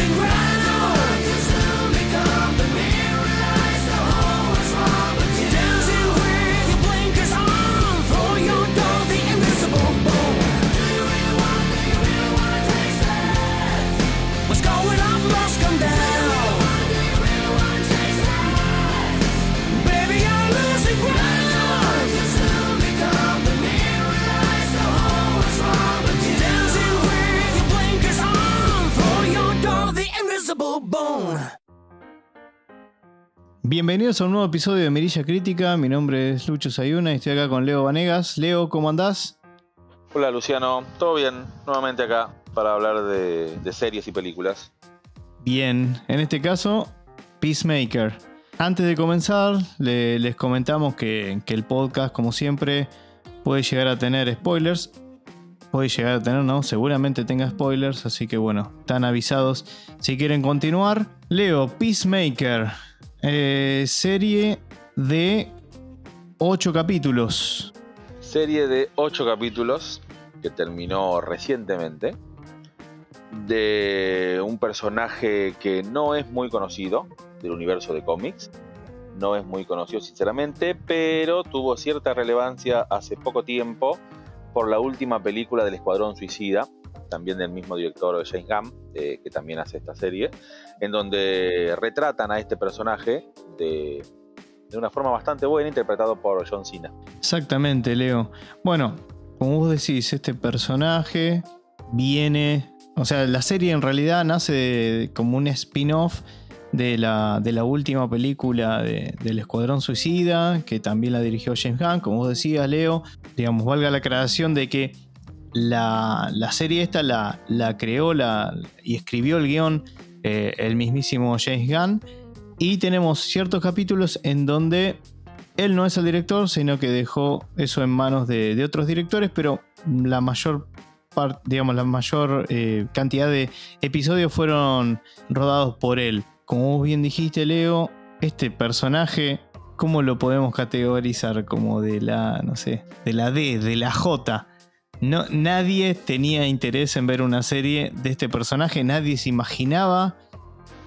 and grind. Bone. Bienvenidos a un nuevo episodio de Mirilla Crítica. Mi nombre es Lucho Sayuna y estoy acá con Leo Vanegas. Leo, ¿cómo andás? Hola Luciano, ¿todo bien? Nuevamente acá para hablar de, de series y películas. Bien, en este caso, Peacemaker. Antes de comenzar, le- les comentamos que, que el podcast, como siempre, puede llegar a tener spoilers. Puede llegar a tener, ¿no? Seguramente tenga spoilers, así que bueno, están avisados si quieren continuar. Leo, Peacemaker, eh, serie de 8 capítulos. Serie de 8 capítulos que terminó recientemente. De un personaje que no es muy conocido del universo de cómics. No es muy conocido sinceramente, pero tuvo cierta relevancia hace poco tiempo por la última película del Escuadrón Suicida, también del mismo director James Gunn, eh, que también hace esta serie, en donde retratan a este personaje de, de una forma bastante buena, interpretado por John Cena. Exactamente, Leo. Bueno, como vos decís, este personaje viene. O sea, la serie en realidad nace como un spin-off de la, de la última película de- del Escuadrón Suicida, que también la dirigió James Gunn, como vos decías, Leo. Digamos, valga la aclaración de que la, la serie esta la, la creó la, y escribió el guion eh, el mismísimo James Gunn. Y tenemos ciertos capítulos en donde él no es el director, sino que dejó eso en manos de, de otros directores, pero la mayor parte, digamos, la mayor eh, cantidad de episodios fueron rodados por él. Como vos bien dijiste, Leo, este personaje, ¿cómo lo podemos categorizar? Como de la, no sé, de la D, de la J. No, nadie tenía interés en ver una serie de este personaje, nadie se imaginaba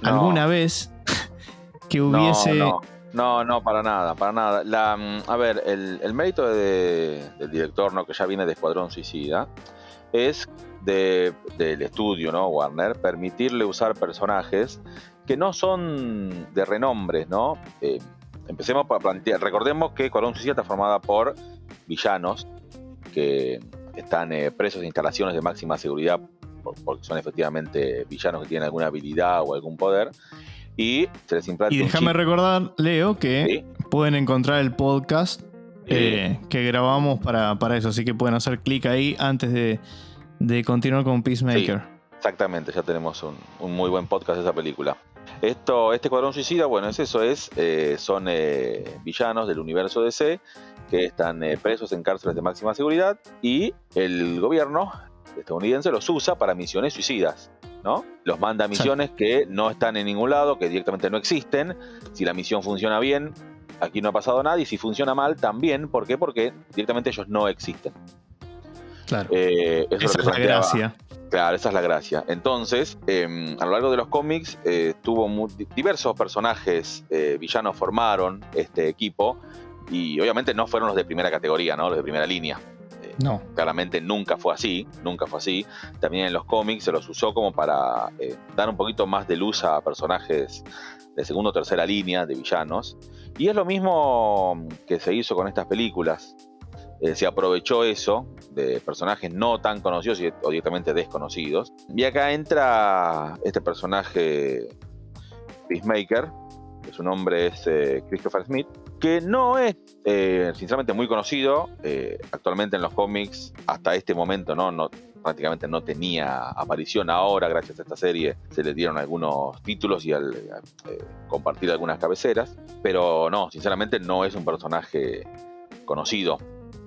No. alguna vez que hubiese... No, no, no, para nada, para nada. La, mm, a ver, el, el mérito de- del director, ¿no? que ya viene de Escuadrón Suicida, es de- del estudio, ¿no? Warner, permitirle usar personajes que no son de renombre, ¿no? Eh, empecemos para plantear, recordemos que Escuadrón Suicida está formada por villanos que están eh, presos en instalaciones de máxima seguridad por- porque son efectivamente villanos que tienen alguna habilidad o algún poder y se les implanta Y déjame recordar, Leo, que Sí. pueden encontrar el podcast eh, que grabamos para, para eso. Así que pueden hacer clic ahí antes de, de continuar con Peacemaker. Exactamente, ya tenemos un, un muy buen podcast de esa película. Esto, este Escuadrón Suicida, bueno, es eso, es, eh, son eh, villanos del universo DC que están eh, presos en cárceles de máxima seguridad y el gobierno estadounidense los usa para misiones suicidas, ¿no? Los manda a misiones que no están en ningún lado, que directamente no existen. Si la misión funciona bien, aquí no ha pasado nada, y si funciona mal, también. ¿Por qué? Porque directamente ellos no existen. Claro. Eh, eso Esa es la gracia. Claro, esa es la gracia. Entonces, eh, a lo largo de los cómics, eh, tuvo diversos personajes eh, villanos formaron este equipo y obviamente no fueron los de primera categoría, ¿no? Los de primera línea. No. claramente nunca fue así, nunca fue así. También en los cómics se los usó como para eh, dar un poquito más de luz a personajes de segunda o tercera línea, de villanos. Y es lo mismo que se hizo con estas películas. Eh, se aprovechó eso de personajes no tan conocidos y- o directamente desconocidos. Y acá entra este personaje Peacemaker, que su nombre es eh, Christopher Smith, que no es eh, sinceramente muy conocido. eh, actualmente en los cómics, hasta este momento, ¿no? no prácticamente no tenía aparición. Ahora, gracias a esta serie, se le dieron algunos títulos y al compartir algunas cabeceras. Pero no, sinceramente no es un personaje conocido.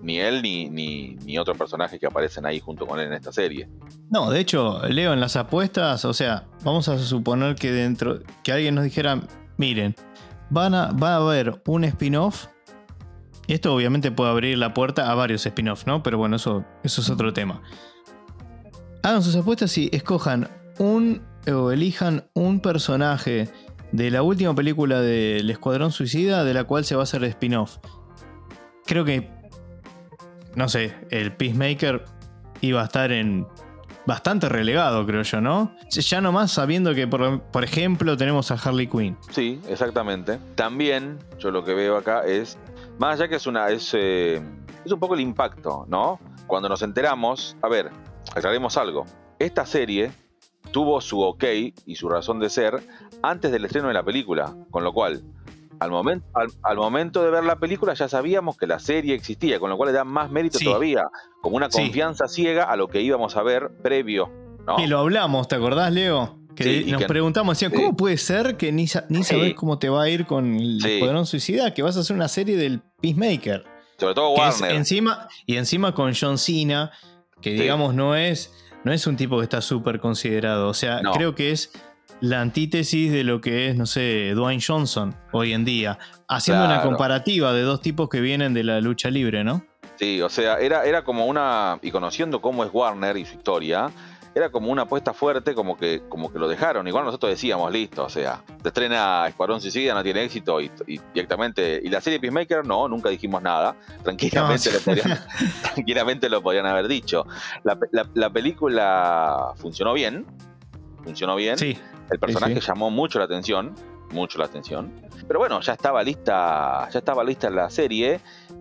Ni él ni, ni, ni otro personaje que aparecen ahí junto con él en esta serie. No, de hecho, Leo, en las apuestas, o sea, vamos a suponer que dentro, que alguien nos dijera, miren, van a, va a haber un spin-off. Esto obviamente puede abrir la puerta a varios spin-offs, ¿no? Pero bueno, eso, eso es otro tema. Hagan sus apuestas y escojan un o elijan un personaje de la última película del Escuadrón Suicida de la cual se va a hacer spin-off. Creo que, no sé, el Peacemaker iba a estar en bastante relegado, creo yo, ¿no? Ya nomás sabiendo que, por, por ejemplo, tenemos a Harley Quinn. Sí, exactamente. También, yo lo que veo acá es, más allá que es una, es, eh, es un poco el impacto, ¿no? Cuando nos enteramos, a ver, aclaremos algo. Esta serie tuvo su ok y su razón de ser antes del estreno de la película, con lo cual al momento, al, al momento de ver la película ya sabíamos que la serie existía, con lo cual le da más mérito Sí. todavía, como una Sí. confianza ciega a lo que íbamos a ver previo. ¿no? Y lo hablamos, ¿te acordás, Leo? Que Sí, nos que- preguntamos, decían. ¿cómo puede ser que ni, ni Sí. sabés cómo te va a ir con el. Escuadrón Suicida? Que vas a hacer una serie del Peacemaker. Sobre todo Warner. encima, y encima con John Cena, que digamos no es, no es un tipo que está súper considerado. O sea, No. creo que es la antítesis de lo que es, no sé, Dwayne Johnson hoy en día. Haciendo una comparativa de dos tipos que vienen de la lucha libre, ¿no? Sí, o sea, era, era como una. Y conociendo cómo es Warner y su historia, era como una apuesta fuerte, como que, como que lo dejaron. Igual nosotros decíamos, listo, o sea, se estrena Escuadrón Suicida, no tiene éxito, y, y directamente. Y la serie Peacemaker, no, nunca dijimos nada. Tranquilamente, No, lo, podrían, tranquilamente lo podrían haber dicho. La, pe- la- la película funcionó bien. Funcionó bien. Sí, El personaje Sí, sí. llamó mucho la atención, mucho la atención. Pero bueno, ya estaba lista, ya estaba lista la serie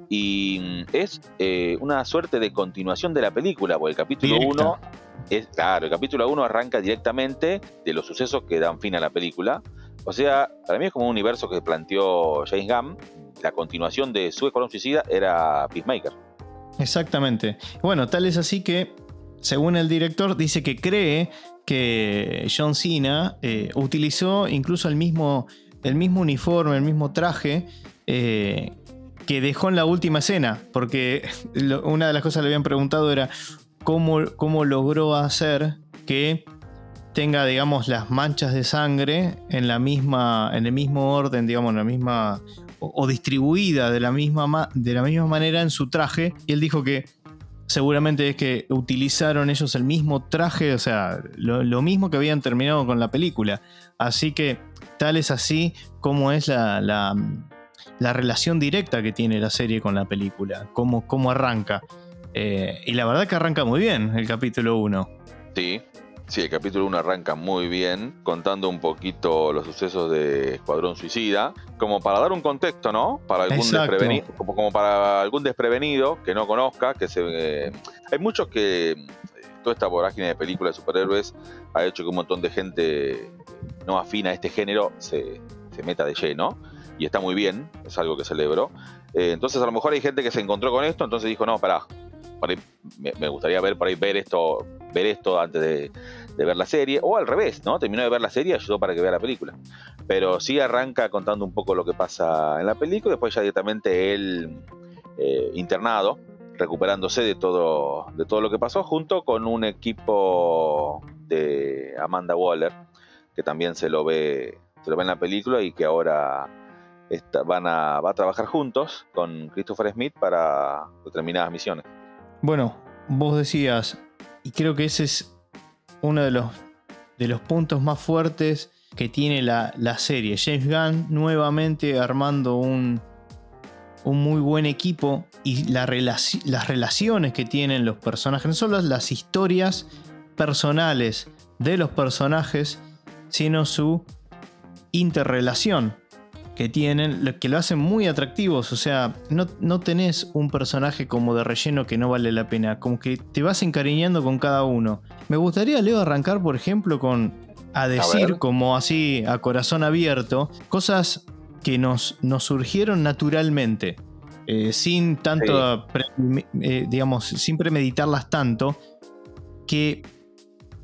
y es eh, una suerte de continuación de la película, porque el capítulo Directa. 1 es claro, el capítulo 1 arranca directamente de los sucesos que dan fin a la película. O sea, para mí es como un universo que planteó James Gunn. La continuación de su Escuadrón Suicida era Peacemaker. exactamente. Bueno, tal es así que, según el director, dice que cree que John Cena eh, utilizó incluso el mismo, el mismo uniforme, el mismo traje eh, que dejó en la última escena. Porque una de las cosas que le habían preguntado era cómo, cómo logró hacer que tenga, digamos, las manchas de sangre en la misma, en el mismo orden, digamos, en la misma o, o distribuida de la misma ma- de la misma manera en su traje. Y él dijo que seguramente es que utilizaron ellos el mismo traje, o sea, lo, mismo que habían terminado con la película. Así que tal es así como es la, la, la relación directa que tiene la serie con la película, cómo, cómo arranca. Eh, y la verdad que arranca muy bien el capítulo 1. Sí, sí, el capítulo 1 arranca muy bien, contando un poquito los sucesos de Escuadrón Suicida, como para dar un contexto, ¿no? Para algún desprevenido, como, como para algún desprevenido que no conozca, que se eh, hay muchos que eh, toda esta vorágine de películas de superhéroes ha hecho que un montón de gente no afina a este género se, se meta de lleno y está muy bien, es algo que celebro. Eh, entonces a lo mejor hay gente que se encontró con esto, entonces dijo, no, pará, por ahí me, me gustaría ver por ahí ver esto, ver esto antes de, ver la serie, o al revés, ¿no? Terminó de ver la serie y ayudó para que vea la película. Pero sí arranca contando un poco lo que pasa en la película, después ya directamente él eh, internado, recuperándose de todo, de todo lo que pasó, junto con un equipo de Amanda Waller, que también se lo ve, se lo ve en la película y que ahora van a, va a trabajar juntos con Christopher Smith para determinadas misiones. Bueno, vos decías, y creo que ese es uno de los, de los puntos más fuertes que tiene la, la serie. James Gunn nuevamente armando un, un muy buen equipo y las relaciones que tienen los personajes, no solo las historias personales de los personajes, sino su interrelación que tienen, lo que lo hacen muy atractivos. O sea, no, no tenés un personaje como de relleno que no vale la pena. Como que te vas encariñando con cada uno. Me gustaría, Leo, arrancar, por ejemplo, con a decir, como así, a corazón abierto, cosas que nos, nos surgieron naturalmente. eh, sin tanto, pre- eh, digamos, sin premeditarlas tanto, que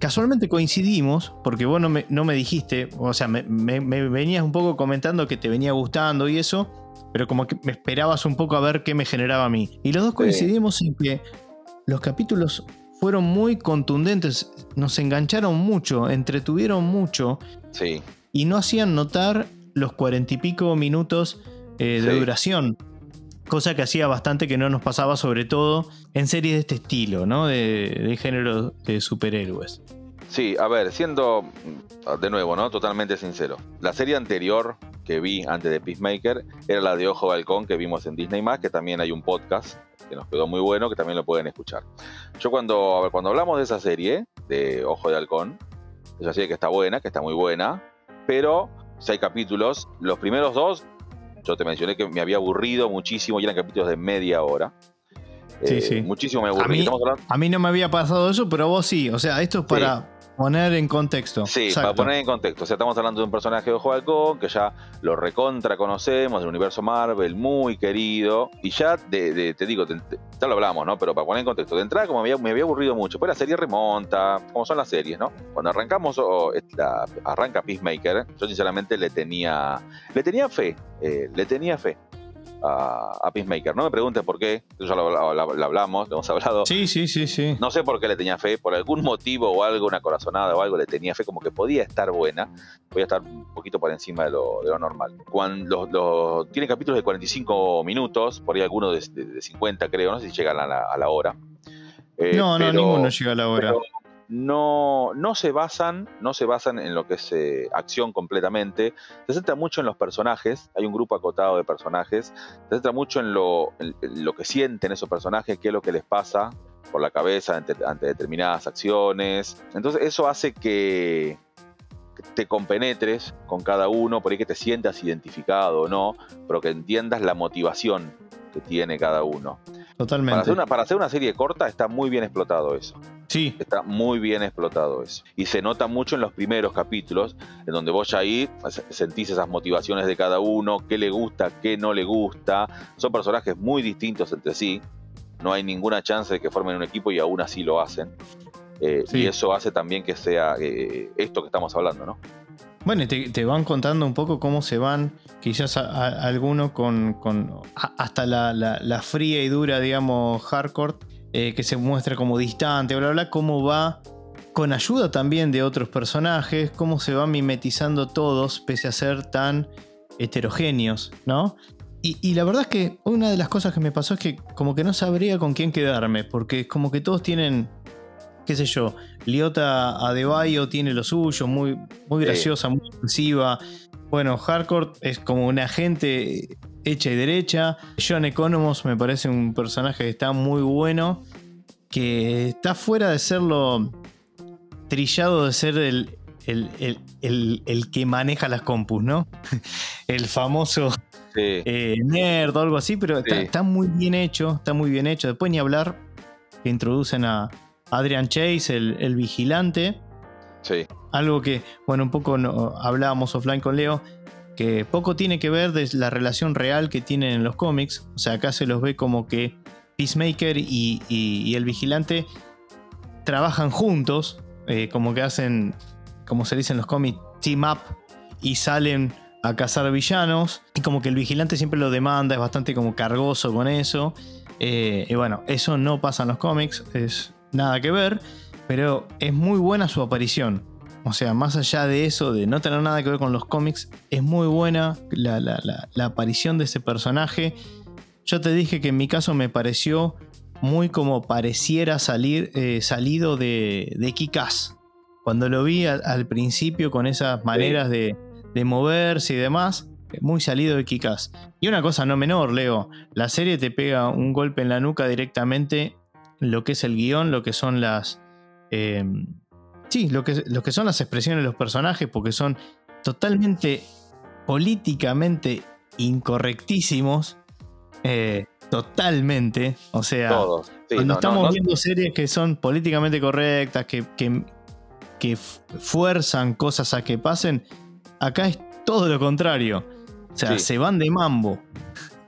casualmente coincidimos, porque vos no me, no me dijiste, o sea, me, me- me venías un poco comentando que te venía gustando y eso, pero como que me esperabas un poco a ver qué me generaba a mí. Y los dos coincidimos en que los capítulos fueron muy contundentes, nos engancharon mucho, entretuvieron mucho Sí, y no hacían notar los cuarenta y pico minutos eh, de Sí. duración. Cosa que hacía bastante que no nos pasaba, sobre todo en series de este estilo, ¿no? De, género de superhéroes. Sí, a ver, siendo mm, de nuevo, ¿no? Totalmente sincero. La serie anterior que vi antes de Peacemaker era la de Ojo de Halcón que vimos en Disney que también hay un podcast que nos quedó muy bueno, que también lo pueden escuchar. Yo cuando, a ver, cuando hablamos de esa serie, de Ojo de Halcón, esa serie que está buena, que está muy buena, pero seis capítulos, los primeros dos, yo te mencioné que me había aburrido muchísimo y eran capítulos de media hora. Sí, Eh, sí. Muchísimo me A aburrí. mí, Estamos hablando- a mí no me había pasado eso, pero a vos sí. O sea, esto es para poner en contexto. Sí, Exacto. para poner en contexto. O sea, estamos hablando de un personaje de Ojo de Halcón que ya lo recontra conocemos del universo Marvel, muy querido. Y ya, de, de- te digo, te- te- ya lo hablamos, ¿no? Pero para poner en contexto, de entrada, como me había, me había aburrido mucho. Pues la serie remonta, como son las series, ¿no? Cuando arrancamos, o esta- arranca Peacemaker, yo sinceramente le tenía, le tenía fe, eh, le tenía fe. A, a Peacemaker. No me preguntes por qué, ya lo, lo- lo- lo hablamos, lo hemos hablado. Sí, sí, sí, sí. No sé por qué le tenía fe, por algún motivo o algo, una corazonada o algo, le tenía fe como que podía estar buena, podía estar un poquito por encima de lo, de lo normal. Cuando los, los- tiene capítulos de 45 minutos, por ahí algunos de, de- de 50 creo, no sé si llegan a la, a la hora. Eh, no, no, pero- ninguno llega a la hora. pero no, no se basan, no se basan en lo que es eh, acción completamente. Se centra mucho en los personajes. Hay un grupo acotado de personajes. Se centra mucho en lo, lo que sienten esos personajes, qué es lo que les pasa por la cabeza ante, ante determinadas acciones. Entonces eso hace que, que te compenetres con cada uno, por ahí que te sientas identificado o no, pero que entiendas la motivación que tiene cada uno. Totalmente. Para hacer, una, para hacer una serie corta está muy bien explotado eso. Sí, Está muy bien explotado eso. Y se nota mucho en los primeros capítulos, en donde vos ya ahí sentís esas motivaciones de cada uno, qué le gusta, qué no le gusta. Son personajes muy distintos entre sí. No hay ninguna chance de que formen un equipo y aún así lo hacen. Eh, Sí. Y eso hace también que sea eh, esto que estamos hablando, ¿no? Bueno, te, te van contando un poco cómo se van, quizás alguno con, con hasta la, la- la fría y dura, digamos, hardcore, eh, que se muestra como distante, bla, bla, cómo va con ayuda también de otros personajes, cómo se van mimetizando todos, pese a ser tan heterogéneos, ¿no? Y, y la verdad es que una de las cosas que me pasó es que como que no sabría con quién quedarme, porque como que todos tienen, qué sé yo, Liota Adebayo tiene lo suyo, muy, muy Sí. graciosa, muy ofensiva. Bueno, Hardcore es como una agente hecha y derecha. John Economos me parece un personaje que está muy bueno, que está fuera de ser lo trillado de ser el, el, el- el- que maneja las compus, ¿no? el famoso Sí, eh, nerd o algo así, pero está, está muy bien hecho, está muy bien hecho. Después ni hablar que introducen a Adrian Chase, el, el vigilante. sí, Algo que, bueno, un poco no- hablábamos offline con Leo, que poco tiene que ver de la relación real que tienen en los cómics. O sea, acá se los ve como que Peacemaker y, y- y el vigilante trabajan juntos, eh, como que hacen, como se dice en los cómics, team up y salen a cazar villanos. Y como que el vigilante siempre lo demanda, es bastante como cargoso con eso. Eh, y bueno, eso no pasa en los cómics, es nada que ver, pero es muy buena su aparición. O sea, más allá de eso, de no tener nada que ver con los cómics, es muy buena la, la- la- la aparición de ese personaje. Yo te dije que en mi caso me pareció muy como pareciera salir eh, salido de, de Kick-Ass. Cuando lo vi al, al principio con esas maneras de, de moverse y demás, muy salido de Kick-Ass. Y una cosa no menor, Leo, la serie te pega un golpe en la nuca directamente en lo que es el guion, lo que son las... eh, sí, lo que, lo que son las expresiones de los personajes, porque son totalmente políticamente incorrectísimos. eh, totalmente. O sea, todos. Sí, cuando no, no, estamos no- viendo series que son políticamente correctas, que, que, que fuerzan cosas a que pasen, acá es todo lo contrario. O sea, Sí. se van de mambo.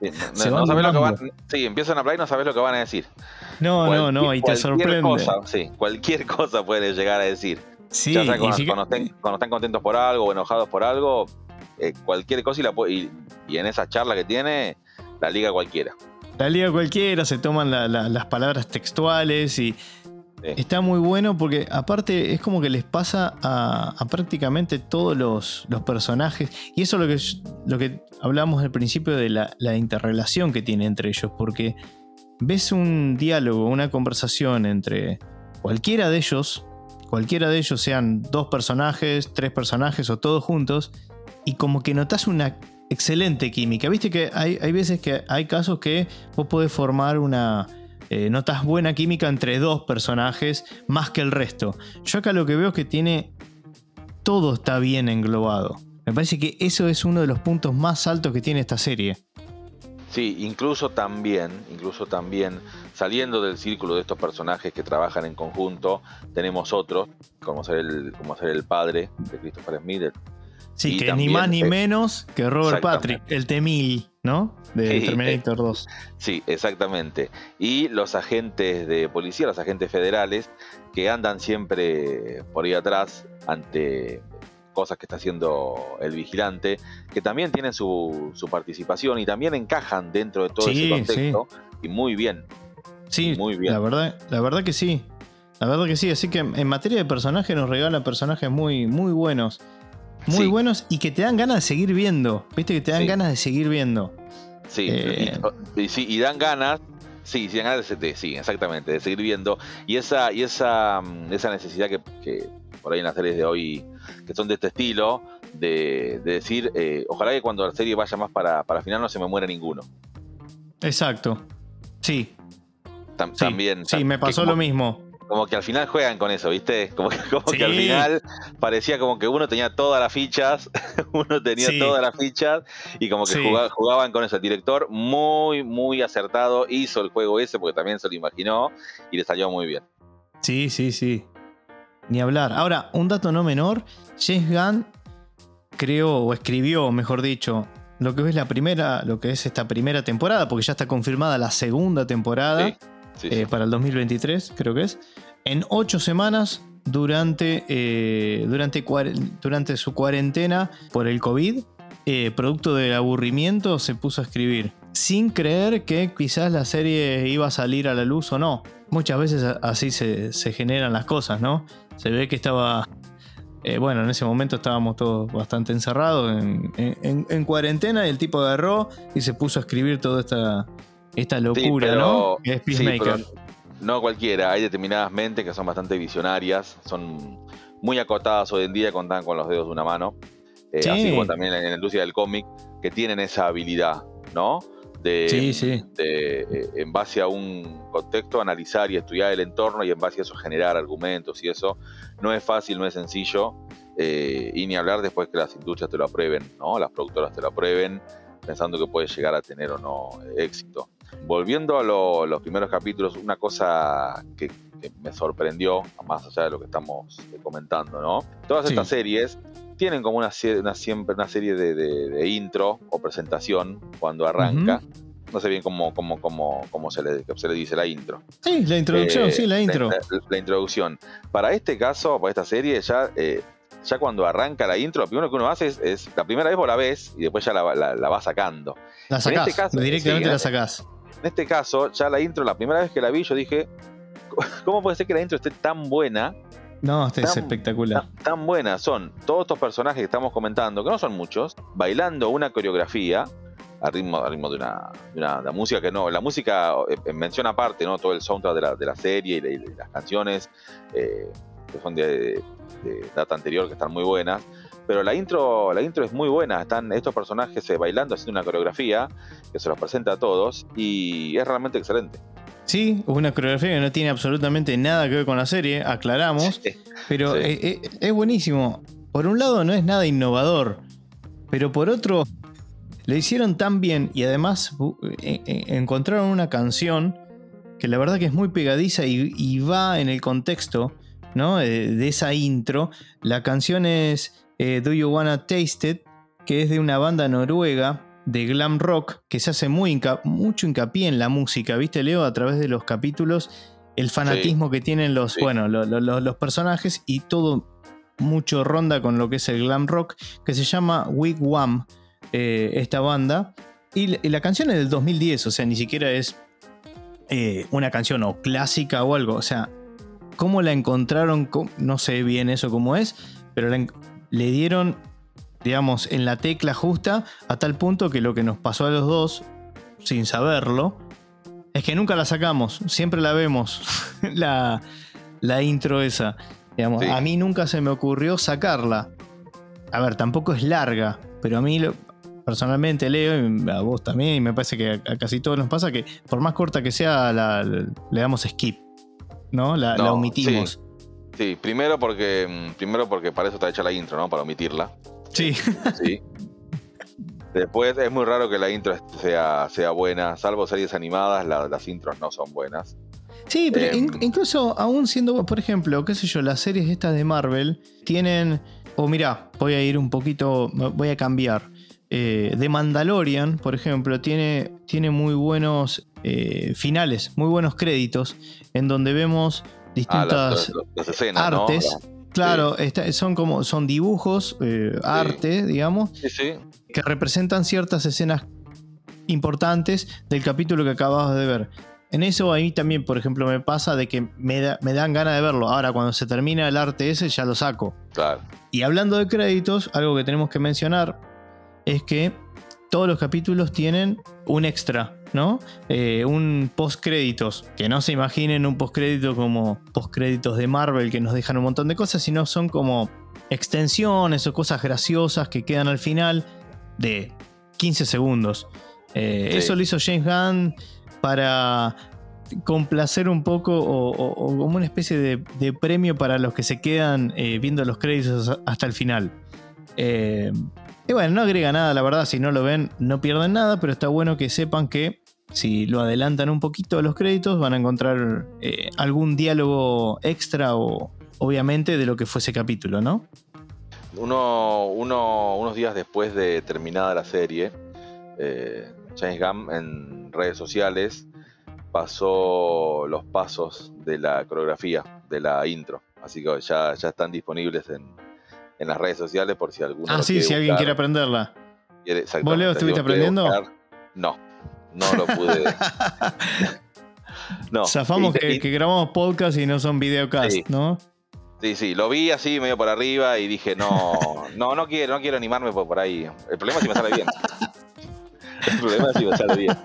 sí, no van sabés lo que mambo. van- sí, empiezan a hablar y no sabes lo que van a decir. No, no, no, y te sorprende. Cosa, sí, cualquier cosa puede llegar a decir. Sí, ya sea cuando, fíjate- cuando estén, cuando estén contentos por algo o enojados por algo, eh, cualquier cosa y, la, y, y en esa charla que tiene, la liga cualquiera. La liga cualquiera, se toman la- la- las palabras textuales y Sí. está muy bueno porque aparte es como que les pasa a, a prácticamente todos los, los personajes y eso es lo que, lo que hablamos al principio de la, la interrelación que tiene entre ellos porque ves un diálogo, una conversación entre cualquiera de ellos cualquiera de ellos sean dos personajes, tres personajes o todos juntos, y como que notas una excelente química. Viste que hay, hay veces que hay casos que vos podés formar una. eh, notas buena química entre dos personajes más que el resto. Yo acá lo que veo es que tiene. Todo está bien englobado. Me parece que eso es uno de los puntos más altos que tiene esta serie. Sí, incluso también, incluso también, saliendo del círculo de estos personajes que trabajan en conjunto, tenemos otros, como ser el, como ser el padre de Christopher Smith, el- Sí, que también, ni más ni eh, menos que Robert. Patrick, el Temil, ¿no? De Sí, Terminator 2. Sí, exactamente. Y los agentes de policía, los agentes federales, que andan siempre por ahí atrás ante cosas que está haciendo el vigilante, que también tienen su, su participación y también encajan dentro de todo Sí, ese contexto. Y muy bien. Sí, Muy bien. La verdad, la verdad que sí. La verdad que sí. Así que en materia de personajes nos regala personajes muy, muy buenos. Muy Sí. buenos y que te dan ganas de seguir viendo. Viste que te dan ganas de seguir viendo. Sí, Eh. y, sí, y dan ganas. Sí, sí, dan ganas de, sí, exactamente, de seguir viendo. Y esa, y esa, mm, esa necesidad que, que por ahí en las series de hoy, que son de este estilo, de, de decir, eh, ojalá que cuando la serie vaya más para, para final no se me muera ninguno. Exacto. Sí, Tam- sí. también. Sí, tam- me pasó como, lo mismo. Como que al final juegan con eso, ¿viste? Como que, como Sí. que al final parecía como que uno tenía todas las fichas, uno tenía Sí. todas las fichas y como que jugaban con eso. El director muy, muy acertado hizo el juego ese porque también se lo imaginó y le salió muy bien. Sí, sí, sí. Ni hablar. Ahora, un dato no menor. James Gunn creó o escribió, mejor dicho, lo que es la primera, lo que es esta primera temporada, porque ya está confirmada la segunda temporada. Sí, sí, sí. eh, para el 2023, creo que es, en ocho semanas durante, eh, durante, su cuarentena por el COVID. eh, producto del aburrimiento, se puso a escribir, sin creer que quizás la serie iba a salir a la luz o no. Muchas veces así se, se generan las cosas, ¿no? Se ve que estaba... eh, bueno, en ese momento estábamos todos bastante encerrados en, en- en cuarentena y el tipo agarró y se puso a escribir toda esta, esta locura, pero- ¿no? Que es Peacemaker. no cualquiera, hay determinadas mentes que son bastante visionarias, son muy acotadas hoy en día, contan con los dedos de una mano, eh, Sí. así como también en la industria del cómic, que tienen esa habilidad, ¿no? De, Sí, sí. de, eh, en base a un contexto, analizar y estudiar el entorno y en base a eso generar argumentos y eso. No es fácil, no es sencillo, eh, y ni hablar después que las industrias te lo aprueben, ¿no? Las productoras te lo aprueben, pensando que puede llegar a tener o no éxito. Volviendo a lo- los primeros capítulos, una cosa que, que me sorprendió, más allá de lo que estamos comentando, ¿no? Todas Sí. estas series tienen como una, una, siempre una serie de, de- de intro o presentación cuando arranca. No sé bien cómo, cómo, cómo, cómo se, le, se le dice la intro. Sí, la introducción, Eh, sí, la intro. La, la introducción. Para este caso, para esta serie, ya, eh, ya cuando arranca la intro, lo primero que uno hace es, es- la primera vez vos la ves y después ya la, la- la va sacando. La sacás, este caso, directamente sí, la sacás. En este caso, ya la intro, la primera vez que la vi, yo dije, ¿cómo puede ser que la intro esté tan buena? No, este es espectacular. Tan, tan buena. Son todos estos personajes que estamos comentando, que no son muchos, bailando una coreografía al ritmo, al ritmo de, una, de una- de la música que no, la música eh, en mención aparte, ¿no? Todo el soundtrack de la, de la serie y, y las canciones eh, que son de, de data anterior, que están muy buenas. Pero la intro, la intro es muy buena. Están estos personajes eh, bailando, haciendo una coreografía que se los presenta a todos y es realmente excelente. Sí, una coreografía que no tiene absolutamente nada que ver con la serie, aclaramos. Pero Sí. eh, eh, es buenísimo. Por un lado no es nada innovador, pero por otro lo hicieron tan bien y además eh, encontraron una canción que la verdad que es muy pegadiza y, y va en el contexto ¿no? Eh, de esa intro. La canción es eh, Do You Wanna Taste It, que es de una banda noruega de glam rock que se hace muy mucho hincapié en la música, ¿viste Leo? A través de los capítulos, el fanatismo que tienen los, Sí. bueno, lo- lo- lo- los personajes y todo mucho ronda con lo que es el glam rock, que se llama Wigwam, eh, esta banda. Y, la- y la canción es del 2010, o sea, ni siquiera es eh, una canción o clásica o algo. O sea, cómo la encontraron, Co- no sé bien eso cómo es, pero la le dieron, digamos, en la tecla justa a tal punto que lo que nos pasó a los dos, sin saberlo, es que nunca la sacamos, siempre la vemos, la, la intro esa. Digamos, Sí. A mí nunca se me ocurrió sacarla. A ver, tampoco es larga, pero a mí lo- personalmente leo, y a vos también, y me parece que a, a casi todos nos pasa que por más corta que sea, la- la- le damos skip. ¿No? La, No, omitimos. Sí, primero porque, mm, primero porque para eso está hecha la intro, ¿no? Para omitirla. Sí. Sí. Después es muy raro que la intro sea, sea buena, salvo series animadas, la- las intros no son buenas. Sí, pero Em. in- incluso aún siendo, por ejemplo, qué sé yo, las series estas de Marvel tienen, o mirá, voy a ir un poquito, voy a cambiar. Eh, de Mandalorian, por ejemplo, tiene, tiene muy buenos eh, finales, muy buenos créditos, en donde vemos Ah, distintas las, las- las escenas, artes. Claro, está- son como son dibujos, eh, arte, digamos, sí. que representan ciertas escenas importantes del capítulo que acabas de ver. En eso a mí también, por ejemplo, me pasa de que me, da- me dan ganas de verlo. Ahora, cuando se termina el arte ese, ya lo saco. Claro. Y hablando de créditos, algo que tenemos que mencionar es que todos los capítulos tienen un extra, ¿no? Eh, un post créditos. Que no se imaginen un post crédito como post créditos de Marvel que nos dejan un montón de cosas, sino son como extensiones o cosas graciosas que quedan al final de 15 segundos. Eh, Sí. Eso lo hizo James Gunn para complacer un poco o, o- o como una especie de, de premio para los que se quedan eh, viendo los créditos hasta el final. Eh, y bueno, no agrega nada, la verdad, si no lo ven no pierden nada, pero está bueno que sepan que si lo adelantan un poquito a los créditos van a encontrar eh, algún diálogo extra o obviamente de lo que fue ese capítulo, ¿no? Uno, uno- unos días después de terminada la serie, eh, James Gunn en redes sociales pasó los pasos de la coreografía, de la intro. Así que ya, ya están disponibles en, en las redes sociales por si alguno. Ah, sí, si alguien quiere aprenderla. ¿Vos, Leo, estuviste aprendiendo? buscar. No, no lo pude. no. Zafamos Y- que, y- que grabamos podcast y no son videocast, Sí. ¿no? Sí, sí, lo vi así medio por arriba y dije, no, no, no quiero, no quiero animarme por, por ahí. El problema es si me sale bien. El problema es si me sale bien.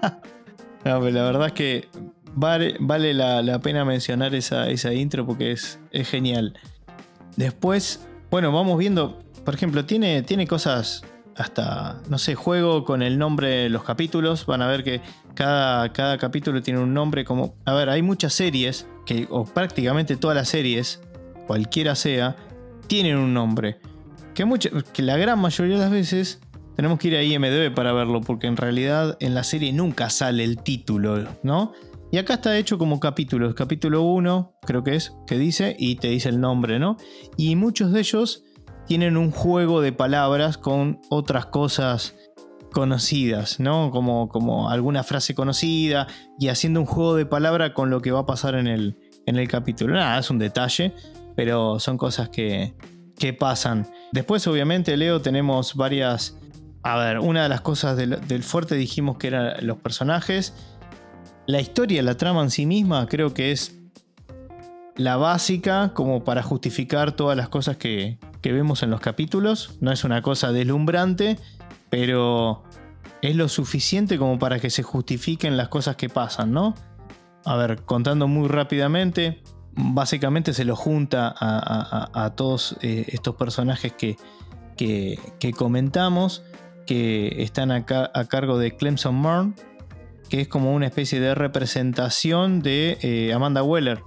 No, pero la verdad es que vale, vale la, la pena mencionar esa, esa intro porque es, es genial. Después, bueno, vamos viendo, por ejemplo, tiene, tiene cosas hasta, no sé, juego con el nombre de los capítulos. Van a ver que cada, cada capítulo tiene un nombre como... A ver, hay muchas series, que, o prácticamente todas las series, cualquiera sea, tienen un nombre. Que, que la gran mayoría de las veces tenemos que ir a IMDB para verlo, porque en realidad en la serie nunca sale el título, ¿no? Y acá está hecho como capítulos. Capítulo 1, creo que es, que dice, y te dice el nombre, ¿no? Y muchos de ellos tienen un juego de palabras con otras cosas conocidas, ¿no? Como, como alguna frase conocida y haciendo un juego de palabra con lo que va a pasar en el, en el capítulo. Nada, es un detalle, pero son cosas que, que pasan. Después, obviamente, Leo, tenemos varias... A ver, una de las cosas del, del fuerte dijimos que eran los personajes. La historia, la trama en sí misma, creo que es la básica como para justificar todas las cosas que, que vemos en los capítulos. No es una cosa deslumbrante, pero es lo suficiente como para que se justifiquen las cosas que pasan, ¿no? A ver, contando muy rápidamente, básicamente se lo junta a, a- a- todos eh, estos personajes que, que- que comentamos, que están a cargo de Clemson Marn, que es como una especie de representación de eh, Amanda Weller,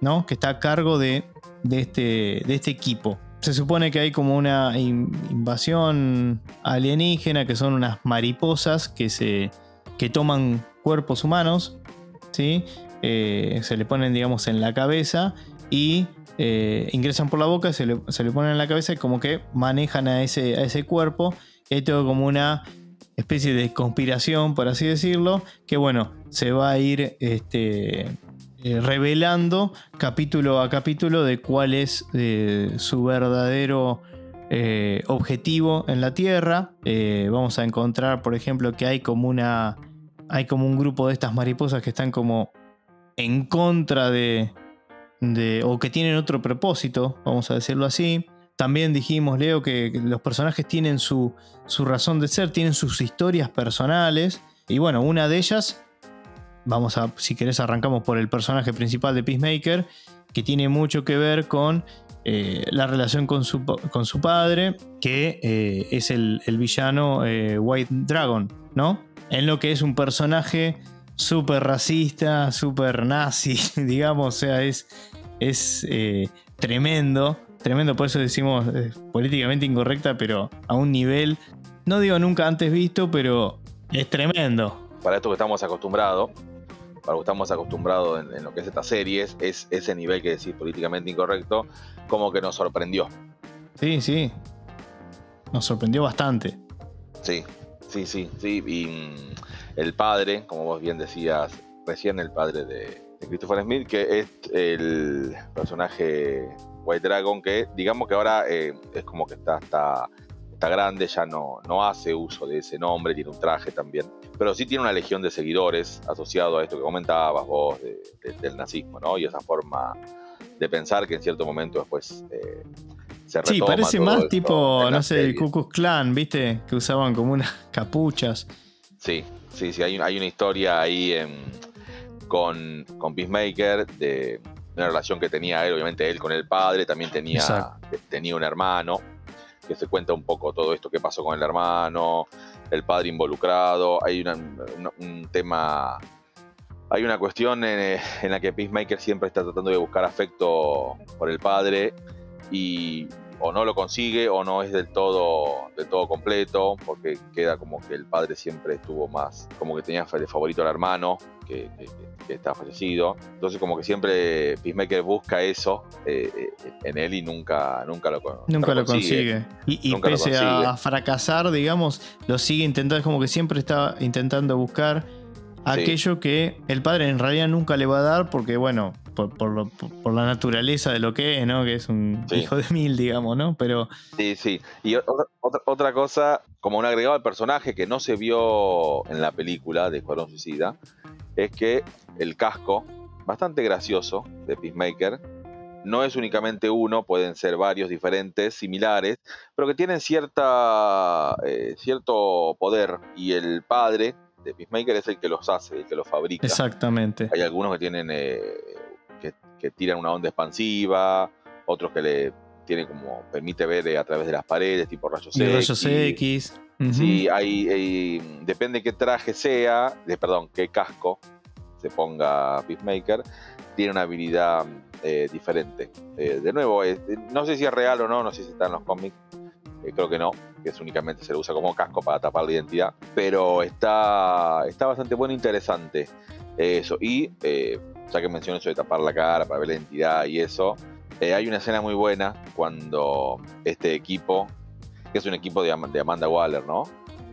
¿no? Que está a cargo de, de este, de este equipo. Se supone que hay como una in- invasión alienígena, que son unas mariposas que, se, que toman cuerpos humanos, ¿sí? Eh, se le ponen, digamos, en la cabeza y eh, ingresan por la boca, se le, se le ponen en la cabeza y como que manejan a ese, a ese cuerpo. Hay todo como una especie de conspiración, por así decirlo, que bueno, se va a ir este, eh, revelando capítulo a capítulo de cuál es eh, su verdadero eh, objetivo en la Tierra. Vamos a encontrar, por ejemplo, que hay como una. Hay como un grupo de estas mariposas que están como en contra de. de o que tienen otro propósito, vamos a decirlo así. También dijimos, Leo, que los personajes tienen su, su razón de ser, tienen sus historias personales. Y bueno, una de ellas vamos a, si querés, arrancamos por el personaje principal de Peacemaker, que tiene mucho que ver con eh, la relación con su, con su padre, que eh, es el, el villano eh, White Dragon, ¿no? En lo que es un personaje súper racista, súper nazi, digamos, o sea, es, es tremendo, tremendo, por eso decimos políticamente incorrecta, pero a un nivel, no digo nunca antes visto, pero es tremendo. Para esto que estamos acostumbrados, para lo que estamos acostumbrados en, en lo que es estas series, es ese nivel que decís políticamente incorrecto, como que nos sorprendió. Sí, sí. Nos sorprendió bastante. Sí, sí, sí, sí. Y mm, el padre, como vos bien decías recién, el padre de, de Christopher Smith, que es el personaje White Dragon, que digamos que ahora eh, es como que está, está, está grande, ya no, no hace uso de ese nombre, tiene un traje también. Pero sí tiene una legión de seguidores asociado a esto que comentabas vos de- de- del nazismo, ¿no? Y esa forma de pensar que en cierto momento después eh, se Sí, parece más esto tipo, no sé, el series. Ku Klux Klan, ¿viste? Que usaban como unas capuchas. Sí, sí, sí, hay, hay una historia ahí con, con Peacemaker de una relación que tenía él, obviamente él con el padre, también tenía, Exacto. tenía un hermano, que se cuenta un poco todo esto que pasó con el hermano, el padre involucrado, hay un tema, hay una cuestión en, eh, en la que Peacemaker siempre está tratando de buscar afecto por el padre y o no lo consigue o no es del todo del todo completo porque queda como que el padre siempre estuvo más como que tenía de favorito al hermano que, que- que- está fallecido entonces como que siempre Peacemaker busca eso eh, eh, en él y nunca nunca lo, Nunca lo consigue. Y, y Nunca lo pese consigue. a fracasar, digamos, lo sigue intentando. Es como que siempre está intentando buscar aquello que el padre en realidad nunca le va a dar porque, bueno, por, la naturaleza de lo que es, ¿no? Que es un Sí. hijo de mil, digamos, ¿no? Pero Sí, sí. Y o- otra, otra, otra cosa, como un agregado al personaje que no se vio en la película de Escuadrón Suicida, es que el casco, bastante gracioso, de Peacemaker, no es únicamente uno, pueden ser varios diferentes, similares, pero que tienen cierta, eh, cierto poder. Y el padre de Peacemaker es el que los hace, el que los fabrica. exactamente. Hay algunos que tienen eh, que, tiran una onda expansiva, otros que le tienen como permite ver eh, a través de las paredes, tipo rayos X. rayos X. Ujú. Sí, hay, hay- depende qué traje sea, de, perdón, qué casco se ponga Peacemaker, tiene una habilidad eh, diferente. Eh, de nuevo, eh, no sé si es real o no, no sé si está en los cómics, eh, creo que no, que es únicamente se lo usa como casco para tapar la identidad, pero está, está bastante bueno e interesante eso. Y eh, ya que mencioné eso de tapar la cara para ver la identidad y eso, eh, hay una escena muy buena cuando este equipo, que es un equipo de, Am- de Amanda Waller, ¿no?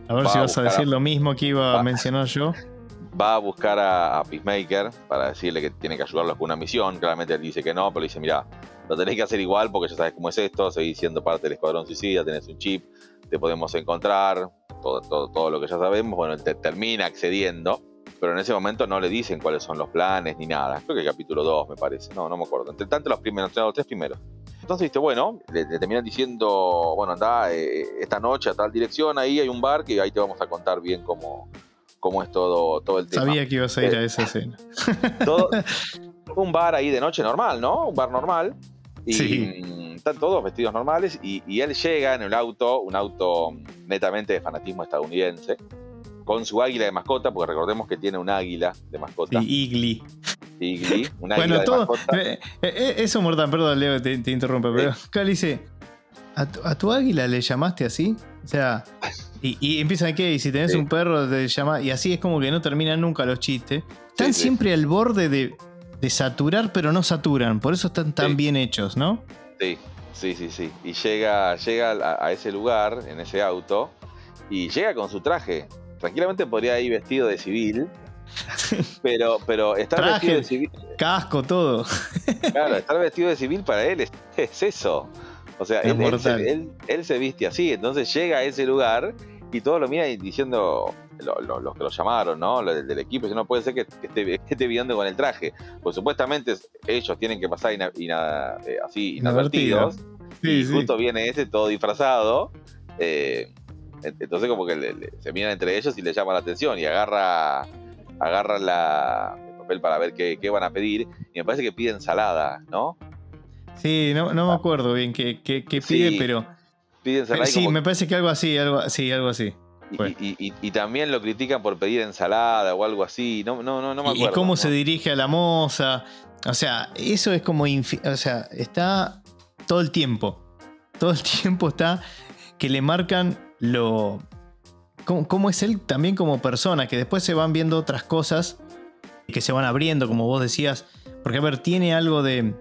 A ver va si a vas a a- decir lo mismo que iba a va- mencionar yo. va a buscar a, a Peacemaker para decirle que tiene que ayudarlos con una misión. Claramente él dice que no, pero le dice, mira, lo tenés que hacer igual porque ya sabes cómo es esto, seguís siendo parte del Escuadrón Suicida, tenés un chip, te podemos encontrar, todo, todo, todo lo que ya sabemos. Bueno, él te- termina accediendo, pero en ese momento no le dicen cuáles son los planes ni nada. Creo que el capítulo 2 me parece, no, no me acuerdo. Entre tanto los primeros, los tres primeros. Entonces, viste, bueno, le, le terminan diciendo, bueno, anda eh, esta noche a tal dirección, ahí hay un bar que ahí te vamos a contar bien cómo, cómo es todo, todo el tema. Sabía que ibas a ir Eh, a esa escena. Todo- un bar ahí de noche normal, ¿no? Un bar normal. Y Sí. están todos vestidos normales y, y él llega en el auto, un auto netamente de fanatismo estadounidense, con su águila de mascota, porque recordemos que tiene un águila de mascota, Sí, Igli. Igli, un águila Bueno, de todo. mascota. eh, eh, eso, Mortal, perdón, Leo, te, te interrumpo, pero acá le dice: ¿a tu, a tu águila le llamaste así? O sea, y, y empiezan ¿qué? Y si tenés Sí. un perro, te llama. Y así es como que no terminan nunca los chistes. Están sí. siempre al borde de, de saturar, pero no saturan. Por eso están tan bien hechos, ¿no? Sí, sí, sí, sí. Y llega, llega a, a ese lugar, en ese auto, y llega con su traje. Tranquilamente podría ir vestido de civil, pero, pero estar Traje. vestido de civil, Casco, todo. Claro, estar vestido de civil para él es, es eso. O sea, él, él se, él- él se viste así, entonces llega a ese lugar y todos lo miran diciendo, lo- lo- los que lo llamaron, ¿no? Los del, del equipo, dice, no puede ser que, que esté, que esté viendo con el traje. Pues supuestamente ellos tienen que pasar ina- ina- eh, así Inadvertido. inadvertidos. Sí, y sí. justo viene ese todo disfrazado. eh, entonces como que le- le- se miran entre ellos y le llama la atención y agarra agarran la, el papel para ver qué, qué van a pedir y me parece que pide ensalada, ¿no? Sí, no, no me acuerdo bien qué, qué- qué Sí, pide, pero. Pide ensalada y Sí, como- me parece que algo así, algo, sí, algo así. y, y- y- y también lo critican por pedir ensalada o algo así. No, no, no, no me acuerdo. y cómo ¿no? se dirige a la moza. O sea, eso es como. O sea, está todo el tiempo. Todo el tiempo está que le marcan lo. Cómo, cómo es él también como persona, que después se van viendo otras cosas que se van abriendo, como vos decías. Porque, a ver, tiene algo de.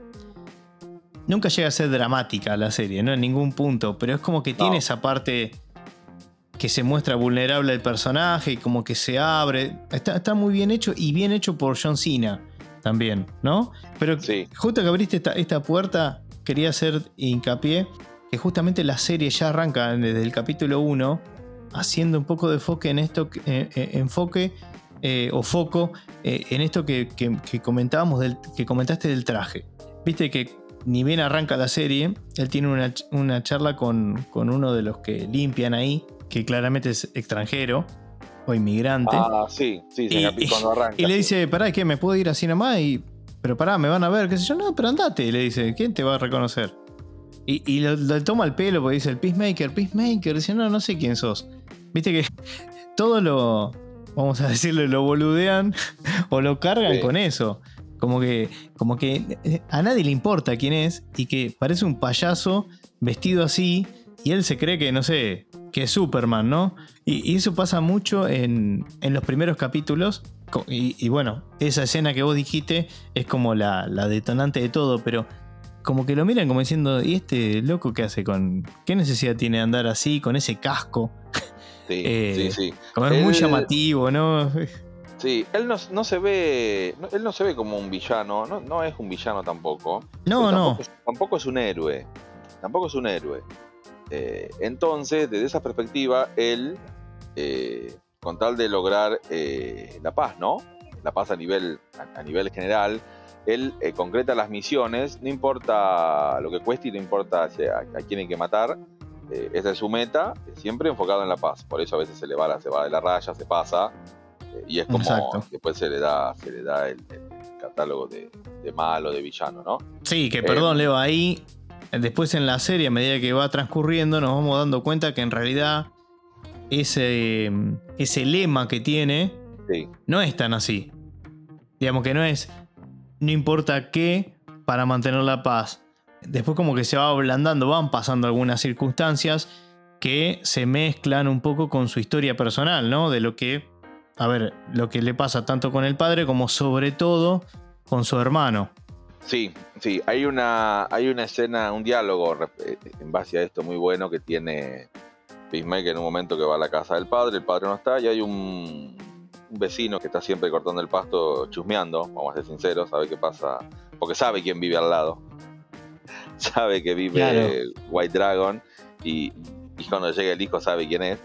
Nunca llega a ser dramática la serie, ¿no? En ningún punto. Pero es como que tiene esa parte que se muestra vulnerable el personaje y como que se abre. Está, está muy bien hecho y bien hecho por John Cena también, ¿no? Pero Sí. justo que abriste esta, esta puerta, quería hacer hincapié que justamente la serie ya arranca desde el capítulo 1 haciendo un poco de enfoque en esto, eh, eh, enfoque eh, o foco eh, en esto que, que- que comentábamos, del, que comentaste del traje. Viste que ni bien arranca la serie, él tiene una, ch- una charla con, con uno de los que limpian ahí, que claramente es extranjero o inmigrante. Ah, sí, sí, se Y- cuando arranca. Y le dice, pará, ¿qué? ¿Me puedo ir así nomás? Y, pero pará, me van a ver, qué sé yo. No, pero andate. Y le dice, ¿quién te va a reconocer? Y, y lo, lo toma el pelo porque dice, el Peacemaker, Peacemaker. Dice, no, no sé quién sos. Viste que todo lo, vamos a decirle, lo boludean o lo cargan Sí. con eso. Como que, como que eh, a nadie le importa quién es y que parece un payaso vestido así y él se cree que, no sé, que es Superman, ¿no? Y, y eso pasa mucho en, en los primeros capítulos. Y, y bueno, esa escena que vos dijiste es como la, la detonante de todo, pero como que lo miran como diciendo, ¿y este loco qué hace con... ¿Qué necesidad tiene de andar así, con ese casco? Sí, eh, sí, sí. Como es muy llamativo, ¿no? Sí, él no, no se ve. él no se ve como un villano. No, no es un villano tampoco. No, no. Tampoco es, tampoco es un héroe. Tampoco es un héroe. Eh, entonces, desde esa perspectiva, él, eh, con tal de lograr eh, la paz, ¿no? La paz a nivel, a, a nivel general, él eh, concreta las misiones, no importa lo que cueste y no importa a, a quién hay que matar. eh, esa es su meta, siempre enfocado en la paz. Por eso a veces se le va, la- se va de la raya, se pasa. eh, y es como Exacto. después se le da, se le da el, el catálogo de, de malo, de villano, ¿no? Sí, que perdón, Leo, ahí después en la serie, a medida que va transcurriendo, nos vamos dando cuenta que en realidad ese, ese lema que tiene Sí, no es tan así. Digamos que no es no importa qué para mantener la paz. Después como que se va ablandando, van pasando algunas circunstancias que se mezclan un poco con su historia personal, ¿no? De lo que, a ver, lo que le pasa tanto con el padre como sobre todo con su hermano. Sí, sí, hay una, hay una escena, un diálogo eh, en base a esto muy bueno que tiene Peacemaker en un momento que va a la casa del padre, el padre no está y hay un, un vecino que está siempre cortando el pasto, chusmeando, vamos a ser sinceros, sabe qué pasa, porque sabe quién vive al lado, sabe que vive Claro. White Dragon y, y cuando llega el hijo sabe quién es.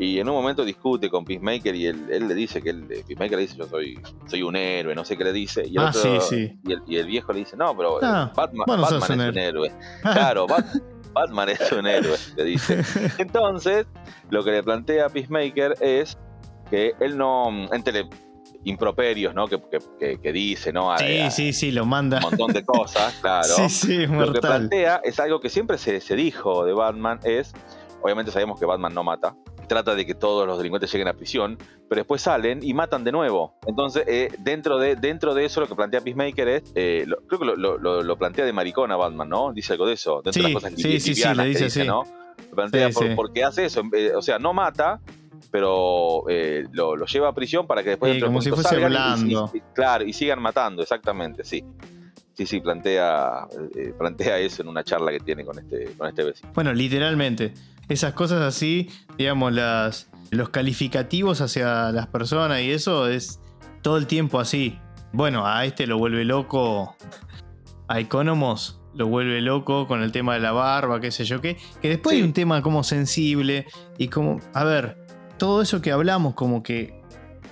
Y en un momento discute con Peacemaker y él, él le dice que él, Peacemaker le dice yo soy, soy un héroe, no sé qué le dice. Y el, Ah, otro- sí, sí. Y, el, y el viejo le dice, no, pero Ah, Batman, Batman es un héroe. Claro, Bat- Batman es un héroe, le dice. Entonces, lo que le plantea Peacemaker es que él no, entre improperios, ¿no? Que, que- que- que dice, ¿no? A- Sí, a- sí, sí, lo manda. Un montón de cosas, claro. Sí, sí, es Lo que mortal. plantea es algo que siempre se, se dijo de Batman, es, obviamente sabemos que Batman no mata, trata de que todos los delincuentes lleguen a prisión, pero después salen y matan de nuevo. Entonces, eh, dentro, de, dentro de eso lo que plantea Peacemaker es, eh, lo- creo que lo, lo- plantea de maricón a Batman, ¿no? Dice algo de eso, dentro de Sí, las cosas sí, sí, sí, le que dice dice, así. ¿no? Lo plantea Sí, por- sí. porque hace eso, eh, o sea, no mata, pero eh, lo, lo lleva a prisión para que después Sí, como si fuese salgan y- y- blando. y- claro, y sigan matando, exactamente, sí. Sí, sí, plantea, eh, plantea eso en una charla que tiene con este, con este vecino. Bueno, literalmente. Esas cosas así, digamos, las, los calificativos hacia las personas y eso es todo el tiempo así. Bueno, a este lo vuelve loco. A Economos lo vuelve loco con el tema de la barba, qué sé yo qué. Que después Sí. hay un tema como sensible y como. A ver, todo eso que hablamos, como que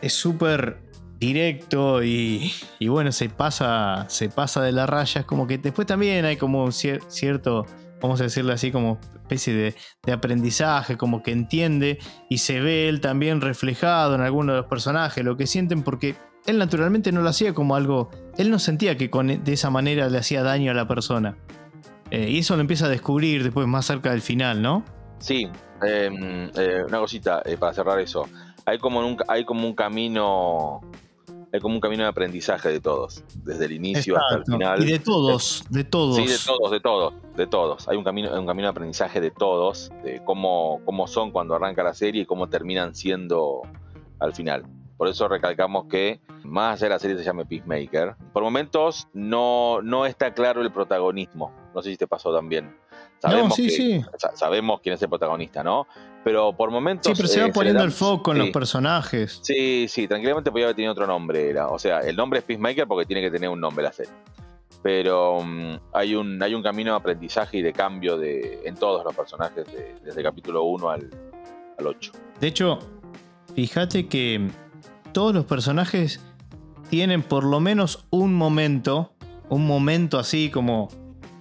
es súper directo y, bueno, se pasa, se pasa de la raya. Es como que después también hay como cier- cierto vamos a decirle así, como especie de, aprendizaje, como que entiende y se ve él también reflejado en algunos de los personajes, lo que sienten, porque él naturalmente no lo hacía como algo, él no sentía que con, de esa manera le hacía daño a la persona. Eh, y eso lo empieza a descubrir después más cerca del final, ¿no? Sí, eh, eh, una cosita eh, para cerrar eso. Hay como, un, hay como un camino. Hay como un camino de aprendizaje de todos, desde el inicio hasta el final. Y de todos, de todos. Sí, de todos, de todos, de todos. Hay un camino, un camino de aprendizaje de todos, de cómo, cómo son cuando arranca la serie y cómo terminan siendo al final. Por eso recalcamos que, más allá de la serie se llame Peacemaker, por momentos no, no está claro el protagonismo. No sé si te pasó también. No, sí, que- sí. sa- sabemos quién es el protagonista, ¿no? Pero por momentos. Sí, pero se va eh, poniendo el foco en sí. los personajes. Sí, sí, tranquilamente podía haber tenido otro nombre. Era. O sea, el nombre es Peacemaker porque tiene que tener un nombre la serie. Pero mm, hay, un, hay un camino de aprendizaje y de cambio de, en todos los personajes, de- desde el capítulo 1 al, al 8. De hecho, fíjate que todos los personajes tienen por lo menos un momento, un momento así como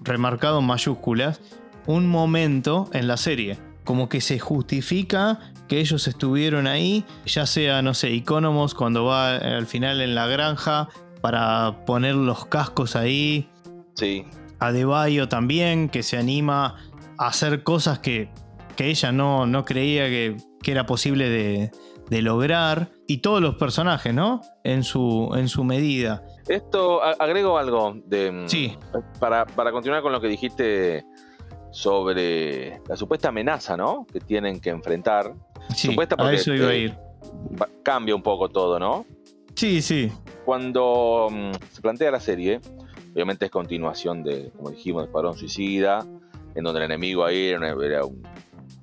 remarcado en mayúsculas, un momento en la serie. Como que se justifica que ellos estuvieron ahí, ya sea, no sé, Economos cuando va al final en la granja para poner los cascos ahí, Sí, Adebayo también, que se anima a hacer cosas que, que ella no, no creía que, que era posible de, de lograr. Y todos los personajes, ¿no? En su, en su medida. Esto, agrego algo de, mm, Sí, para, para continuar con lo que dijiste sobre la supuesta amenaza, ¿no? Que tienen que enfrentar. sí, Supuesta a porque, eso iba a ir. Cambia un poco todo, ¿no? Sí, sí, Cuando mm, se plantea la serie, obviamente es continuación de, como dijimos, de Escuadrón Suicida, en donde el enemigo ahí era una, era un-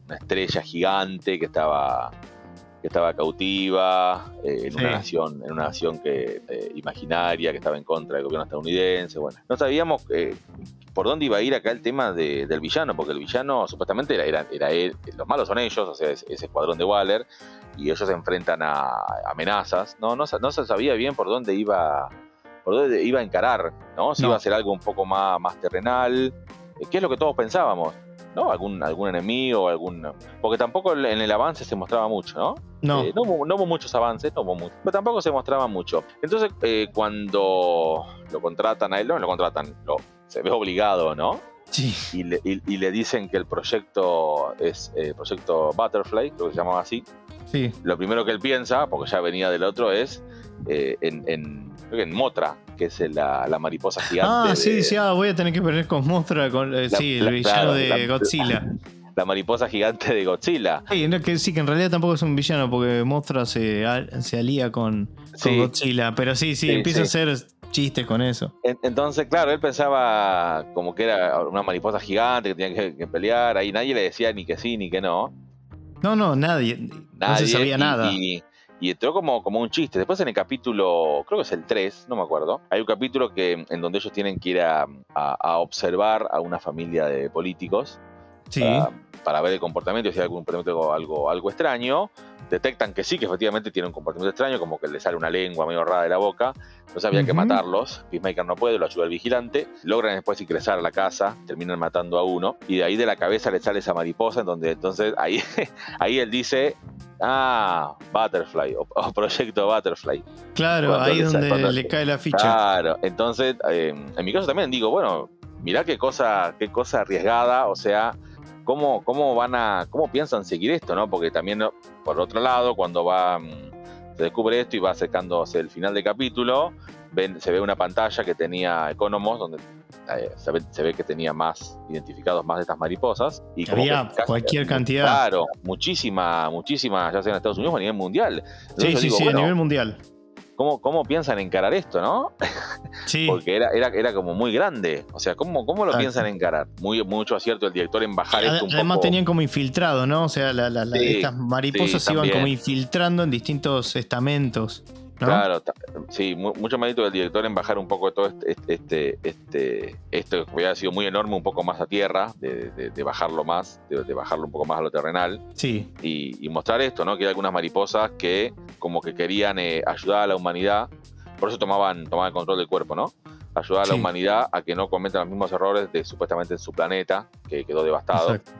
una estrella gigante que estaba que estaba cautiva eh, en Sí. una nación en una nación que eh, imaginaria que estaba en contra del gobierno estadounidense bueno no sabíamos eh, por dónde iba a ir acá el tema de- del villano porque el villano supuestamente era, era, era él los malos son ellos o sea es, ese escuadrón de Waller y ellos se enfrentan a amenazas no no, se- no se sabía bien por dónde iba por dónde iba a encarar, ¿no? Si No. iba a ser algo un poco más, más terrenal, eh, que es lo que todos pensábamos, ¿no? Algún, algún enemigo, algún... Porque tampoco en el avance se mostraba mucho, ¿no? no. Eh, no, hubo, no hubo muchos avances, no hubo mucho, pero tampoco se mostraba mucho. Entonces, eh, cuando lo contratan a él, no lo contratan, lo, se ve obligado, ¿no? Sí, Y le, y- y le dicen que el proyecto es eh, proyecto Butterfly, creo que se llamaba así. sí. Lo primero que él piensa, porque ya venía del otro, es eh, en, en, creo que en Motra, que es la, la mariposa gigante. Ah, de- sí, sí, ah, voy a tener que poner con Mostra, con, eh, La- sí, el la- villano claro, de la- Godzilla. La mariposa gigante de Godzilla. Sí, no, que, sí, que en realidad tampoco es un villano porque Mostra se, se alía con, con Sí. Godzilla. Pero sí, sí, Sí, empieza a hacer chistes con eso. En- Entonces, claro, él pensaba como que era una mariposa gigante que tenía que, que pelear. Ahí nadie le decía ni que sí ni que no. No, no, nadie. no Nadie. se sabía y, nada. Y, y entró como, como un chiste. Después en el capítulo, creo que es el 3, no me acuerdo. Hay un capítulo que, en donde ellos tienen que ir a, a- a observar a una familia de políticos. sí. para, para ver el comportamiento, si hay algún comportamiento algo, algo extraño. Detectan que sí, que efectivamente tiene un comportamiento extraño, como que le sale una lengua medio rara de la boca. Entonces había que matarlos. Peacemaker no puede, lo ayuda el vigilante. Logran después ingresar a la casa, terminan matando a uno. Y de ahí de la cabeza le sale esa mariposa, en donde entonces ahí, ahí él dice. Ah, Butterfly, o, o Proyecto Butterfly. claro, cuando ahí es donde cuando- le cae la ficha. Claro, entonces, eh, en mi caso también digo, bueno, mirá qué cosa, qué cosa arriesgada, o sea, cómo, cómo van a, cómo piensan seguir esto, ¿no? Porque también, por otro lado, cuando va, mm, se descubre esto y va acercándose el final del capítulo, ven, se ve una pantalla que tenía Economos, donde eh, se, ve, se ve que tenía más, identificados más de estas mariposas. Y Había casi- cualquier cantidad. Claro, muchísima, muchísima, ya sea en Estados Unidos o a nivel mundial. Entonces sí, sí, digo, sí, bueno, a nivel mundial. ¿Cómo, ¿cómo piensan encarar esto, no? Sí. porque era, era, era como muy grande. O sea, ¿cómo, cómo lo Exacto. piensan encarar? Muy, mucho acierto el director en bajar esto un Además poco. tenían como infiltrado, ¿no? O sea, la- la- la- Sí, estas mariposas sí, se iban como infiltrando en distintos estamentos. ¿no? Claro, sí, mu- mucho mérito del director en bajar un poco todo este, este, este, esto que hubiera sido muy enorme, un poco más a tierra, de, de- de bajarlo más, de, de bajarlo un poco más a lo terrenal, Sí, y, y mostrar esto, ¿no? Que hay algunas mariposas que como que querían eh, ayudar a la humanidad, por eso tomaban, tomaban el control del cuerpo, ¿no? ayudar a la Sí. humanidad a que no cometan los mismos errores de supuestamente en su planeta, que quedó devastado. Exacto.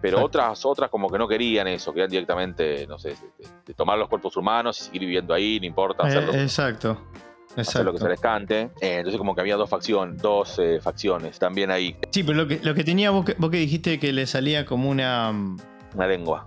Pero exacto. otras, otras como que no querían eso, querían directamente, no sé, de, de tomar los cuerpos humanos y seguir viviendo ahí, no importa, hacer lo, Eh, exacto. hacer lo que se Exacto. les cante. Eh, entonces como que había dos facciones, dos eh, facciones también ahí, Sí, pero lo que, lo que tenía vos que, vos que dijiste que le salía como una. mm, una lengua.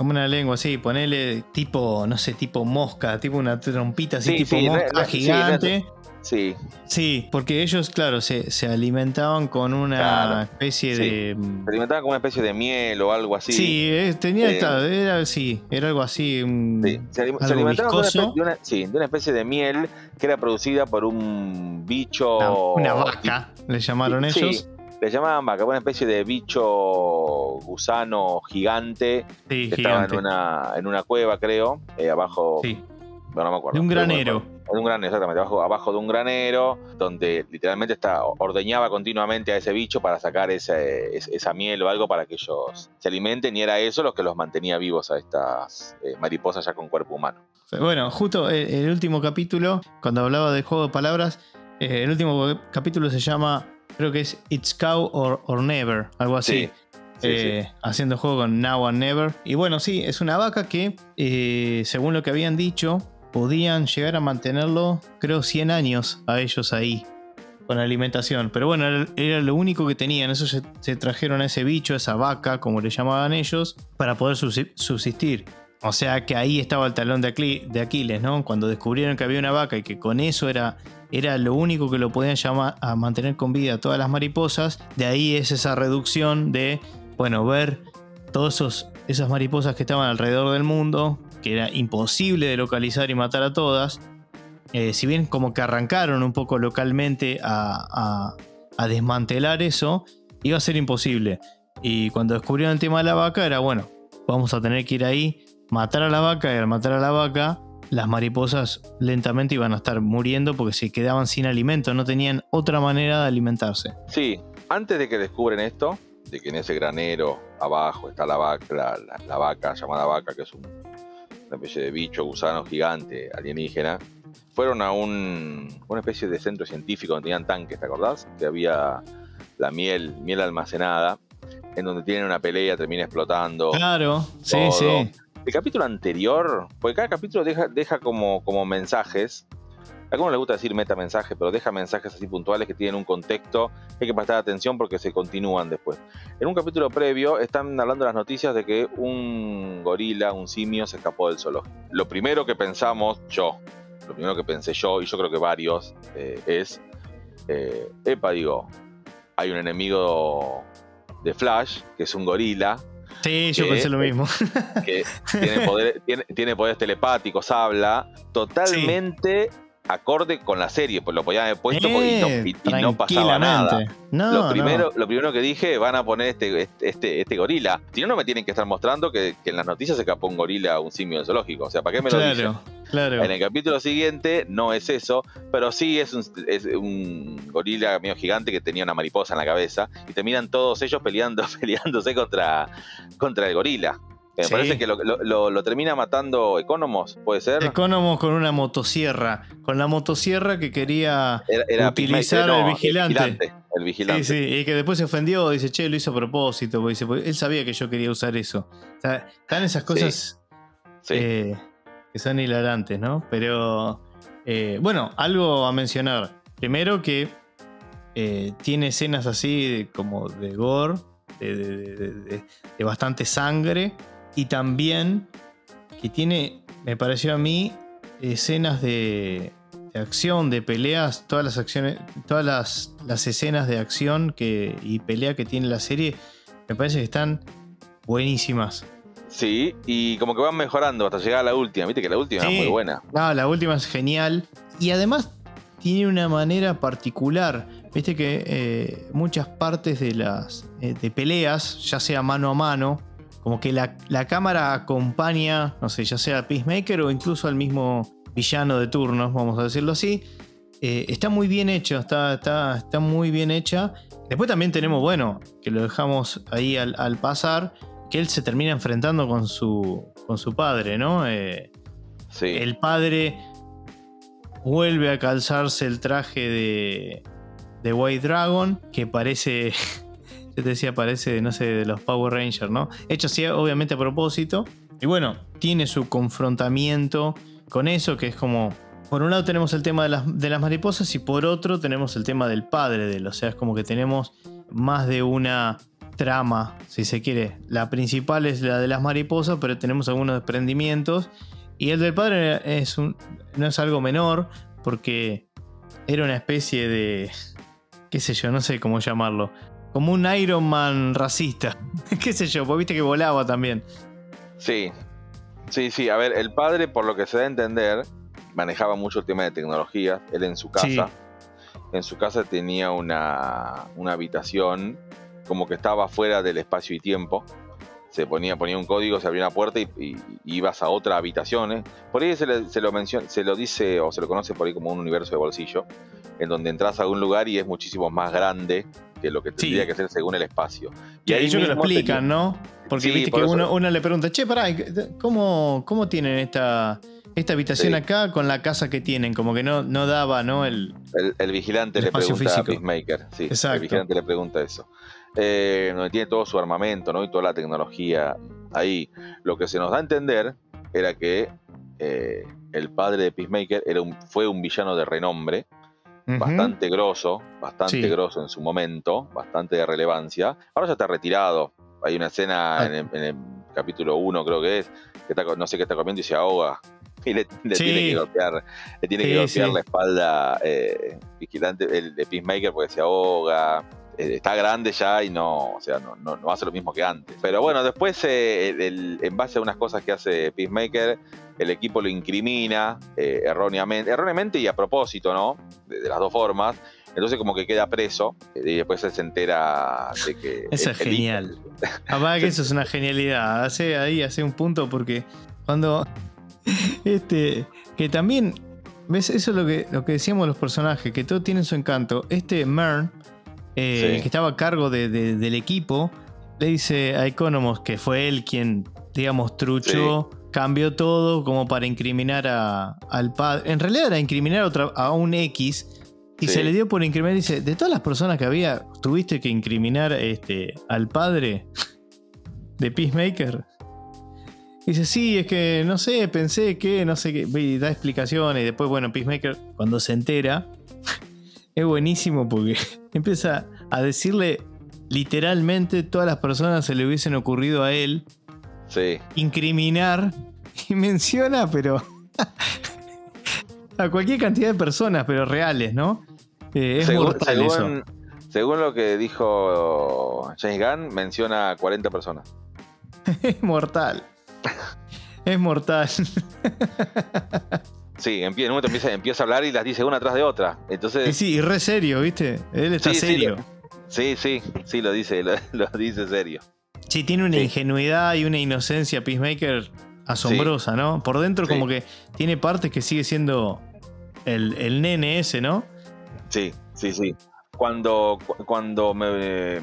Como una lengua, sí, ponele tipo, no sé, tipo mosca, tipo una trompita así, Sí, tipo sí, mosca no- gigante. Sí, Sí, porque ellos, claro, se, se alimentaban con una Claro, especie sí. de. se alimentaban como una especie de miel o algo así. Sí, eh, tenía Eh, esta- era sí, era algo así. mm, Sí, se, algo alimentaban de una, de sí, de una especie de miel que era producida por un bicho. Una, una vaca, le llamaron Sí, ellos. Le llamaban vaca, una especie de bicho gusano gigante Sí, que estaba en una, en una cueva, creo, eh, abajo, Sí, no, no me acuerdo. de un granero. En un granero, exactamente, abajo, abajo de un granero, donde literalmente está, ordeñaba continuamente a ese bicho para sacar ese- es- esa miel o algo para que ellos se alimenten, y era eso lo que los mantenía vivos a estas eh, mariposas ya con cuerpo humano. Bueno, justo el, el último capítulo, cuando hablaba del juego de palabras, eh, el último capítulo se llama, creo que es It's Cow or, or Never, algo así. Sí, sí, eh, haciendo juego con Now and Never. Y bueno, sí, es una vaca que, eh, según lo que habían dicho, podían llegar a mantenerlo, creo, 100 años a ellos ahí, con alimentación. Pero bueno, era, era lo único que tenían. Eso se, se trajeron a ese bicho, a esa vaca, como le llamaban ellos, para poder subsi- subsistir. O sea que ahí estaba el talón de Aquiles, ¿no? Cuando descubrieron que había una vaca y que con eso era, era lo único que lo podían llamar a mantener con vida a todas las mariposas, de ahí es esa reducción de, bueno, ver todas esas mariposas que estaban alrededor del mundo, que era imposible de localizar y matar a todas. Eh, si bien como que arrancaron un poco localmente a, a- a desmantelar eso, iba a ser imposible. Y cuando descubrieron el tema de la vaca, era bueno, vamos a tener que ir ahí, matar a la vaca, y al matar a la vaca, las mariposas lentamente iban a estar muriendo porque se quedaban sin alimento, no tenían otra manera de alimentarse. Sí, antes de que descubren esto, de que en ese granero abajo está la vaca, la, la- la vaca llamada vaca, que es un- una especie de bicho, gusano gigante, alienígena, fueron a un, una especie de centro científico donde tenían tanques, ¿te acordás? Que había la miel, miel almacenada, en donde tienen una pelea, termina explotando. Claro, sí, sí. El capítulo anterior, porque cada capítulo deja, como, mensajes. A algunos les gusta decir metamensajes, pero deja mensajes así puntuales que tienen un contexto hay que prestar atención porque se continúan después. En un capítulo previo están hablando las noticias de que un gorila, un simio, se escapó del zoológico. Lo primero que pensamos, yo, lo primero que pensé yo, y yo creo que varios, eh, es, eh, epa, digo, hay un enemigo de Flash, que es un gorila, Sí, yo pensé lo mismo. que tiene, poder- tiene, tiene poderes telepáticos, habla totalmente acorde con la serie, pues lo podían haber puesto porque- y, no, Eh, y- y no pasaba nada. No, lo, no. primero, lo primero que dije, van a poner este, este, este, este gorila. Si no, no me tienen que estar mostrando que, que en las noticias se escapó un gorila un simio del zoológico. O sea, ¿para qué me lo dicen? Claro, claro. En el capítulo siguiente no es eso, pero sí es un, es un gorila medio gigante que tenía una mariposa en la cabeza y terminan todos ellos peleando, peleándose contra, contra el gorila. Que Me Sí. parece que lo, lo- lo- lo termina matando Economos, ¿puede ser? Economos con una motosierra. Con la motosierra que quería. Era, era utilizar Peacemaker, el vigilante. El vigilante. Sí, sí, y que después se ofendió, dice, che, lo hizo a propósito. porque Dice, porque él sabía que yo quería usar eso. O sea, están esas cosas Sí. eh, que son hilarantes, ¿no? Pero, eh, bueno, algo a mencionar. Primero que eh, tiene escenas así de- como de gore, de bastante sangre, y también que tiene, me pareció a mí, escenas de, de acción, de peleas, todas las acciones, todas las, las escenas de acción que, y pelea que tiene la serie, me parece que están buenísimas. Sí, y como que van mejorando hasta llegar a la última. Viste que la última Sí. es muy buena. No, la última es genial. Y además tiene una manera particular. Viste que eh, muchas partes de las eh, de peleas, ya sea mano a mano, como que la, la cámara acompaña, no sé, ya sea a Peacemaker o incluso al mismo villano de turnos, vamos a decirlo así. Eh, está muy bien hecho, está, está, está muy bien hecha. Después también tenemos, bueno, que lo dejamos ahí al, al pasar, que él se termina enfrentando con su, con su padre, ¿no? Eh, Sí. el padre vuelve a calzarse el traje de, de White Dragon, que parece, te decía, parece, no sé, de los Power Rangers, ¿no? Hecho así, obviamente a propósito. Y bueno, tiene su confrontamiento con eso, que es como, por un lado tenemos el tema de las, de las mariposas y por otro tenemos el tema del padre de él. O sea, es como que tenemos más de una trama, si se quiere. La principal es la de las mariposas, pero tenemos algunos desprendimientos. Y el del padre es un, no es algo menor, porque era una especie de. qué sé yo, no sé cómo llamarlo. Como un Iron Man racista. qué sé yo, pues viste que volaba también. Sí, sí, sí. A ver, el padre, por lo que se da a entender, manejaba mucho el tema de tecnología. Él en su casa, Sí. en su casa tenía una, una habitación como que estaba fuera del espacio y tiempo. Se ponía, ponía un código, se abría una puerta y, y- y ibas a otra habitación. ¿eh? Por ahí se, le- se lo menciona, se lo dice o se lo conoce por ahí como un universo de bolsillo, en donde entras a un lugar y es muchísimo más grande que lo que Sí. tendría que ser según el espacio. Y ahí ellos que lo explican, tenía- ¿no? Porque Sí, viste por que eso- uno, uno le pregunta, che, pará, ¿cómo, cómo tienen esta, esta habitación Sí. acá con la casa que tienen? Como que no, no daba, ¿no? El, El, el vigilante El le espacio pregunta físico. a Peacemaker. Sí, Exacto. el vigilante le pregunta eso. Eh, donde tiene todo su armamento ¿no? y toda la tecnología ahí. Lo que se nos da a entender era que eh, el padre de Peacemaker era un, fue un villano de renombre, Bastante grosso, bastante Sí. grosso en su momento, bastante de relevancia. Ahora ya está retirado. Hay una escena Ah. en, el, en el capítulo 1, creo que es, que está, no sé qué está comiendo y se ahoga. Y le, le Sí. tiene que golpear, le tiene que golpear la espalda eh, vigilante, el de Peacemaker porque se ahoga. Eh, está grande ya y no, o sea, no, no, no hace lo mismo que antes. Pero bueno, después, eh, el- el- en base a unas cosas que hace Peacemaker, el equipo lo incrimina eh, erróneamente, erróneamente y a propósito, ¿no? De, de las dos formas. Entonces como que queda preso eh, y después él se entera de que... Eso es el genial. Aparte que eso es una genialidad. Hace ahí, hace un punto porque cuando. Este. Que también. ¿Ves? Eso es lo que, lo que decíamos los personajes, que todo tiene su encanto. Este Mern, eh, Sí. que estaba a cargo de- de- del equipo, le dice a Economos que fue él quien, digamos, truchó, cambió todo como para incriminar a- al padre. En realidad era incriminar a, otra- a un X. Y Sí. se le dio por incriminar, dice, de todas las personas que había, tuviste que incriminar este, al padre de Peacemaker. Dice, sí, es que no sé, pensé que, no sé qué, y da explicaciones. Y después, bueno, Peacemaker, cuando se entera, es buenísimo porque empieza a decirle literalmente todas las personas se le hubiesen ocurrido a él Sí, incriminar y menciona, pero a cualquier cantidad de personas, pero reales, ¿no? Eh, es según, mortal eso. según, lo que dijo James Gunn, menciona 40 personas. Es mortal. Es mortal. Sí, en un momento empieza, empieza a hablar y las dice una tras de otra. Y Entonces, sí, y re serio, ¿viste? Él está sí, serio. sí, sí, sí, lo dice, lo, lo dice serio. Sí, tiene una Sí. ingenuidad y una inocencia Peacemaker asombrosa, ¿no? Por dentro Sí. como que tiene partes que sigue siendo el, el nene ese, ¿no? Sí, sí, sí. Cuando, cu- cuando me,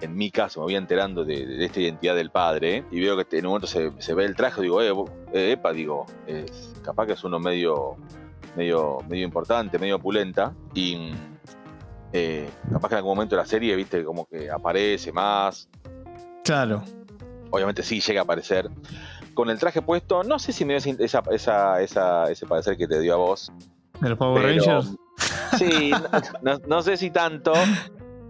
en mi caso, me voy enterando de, de esta identidad del padre ¿eh? y veo que en un momento se, se ve el traje, digo, eh, eh, epa, digo, es, capaz que es uno medio, medio, medio importante, medio opulenta y mm, eh, capaz que en algún momento de la serie, viste, como que aparece más, Claro. obviamente sí llega a aparecer. Con el traje puesto, no sé si me dio esa, esa, esa- ese parecer que te dio a vos, De los Power pero- Rangers. Sí, no, sé si tanto.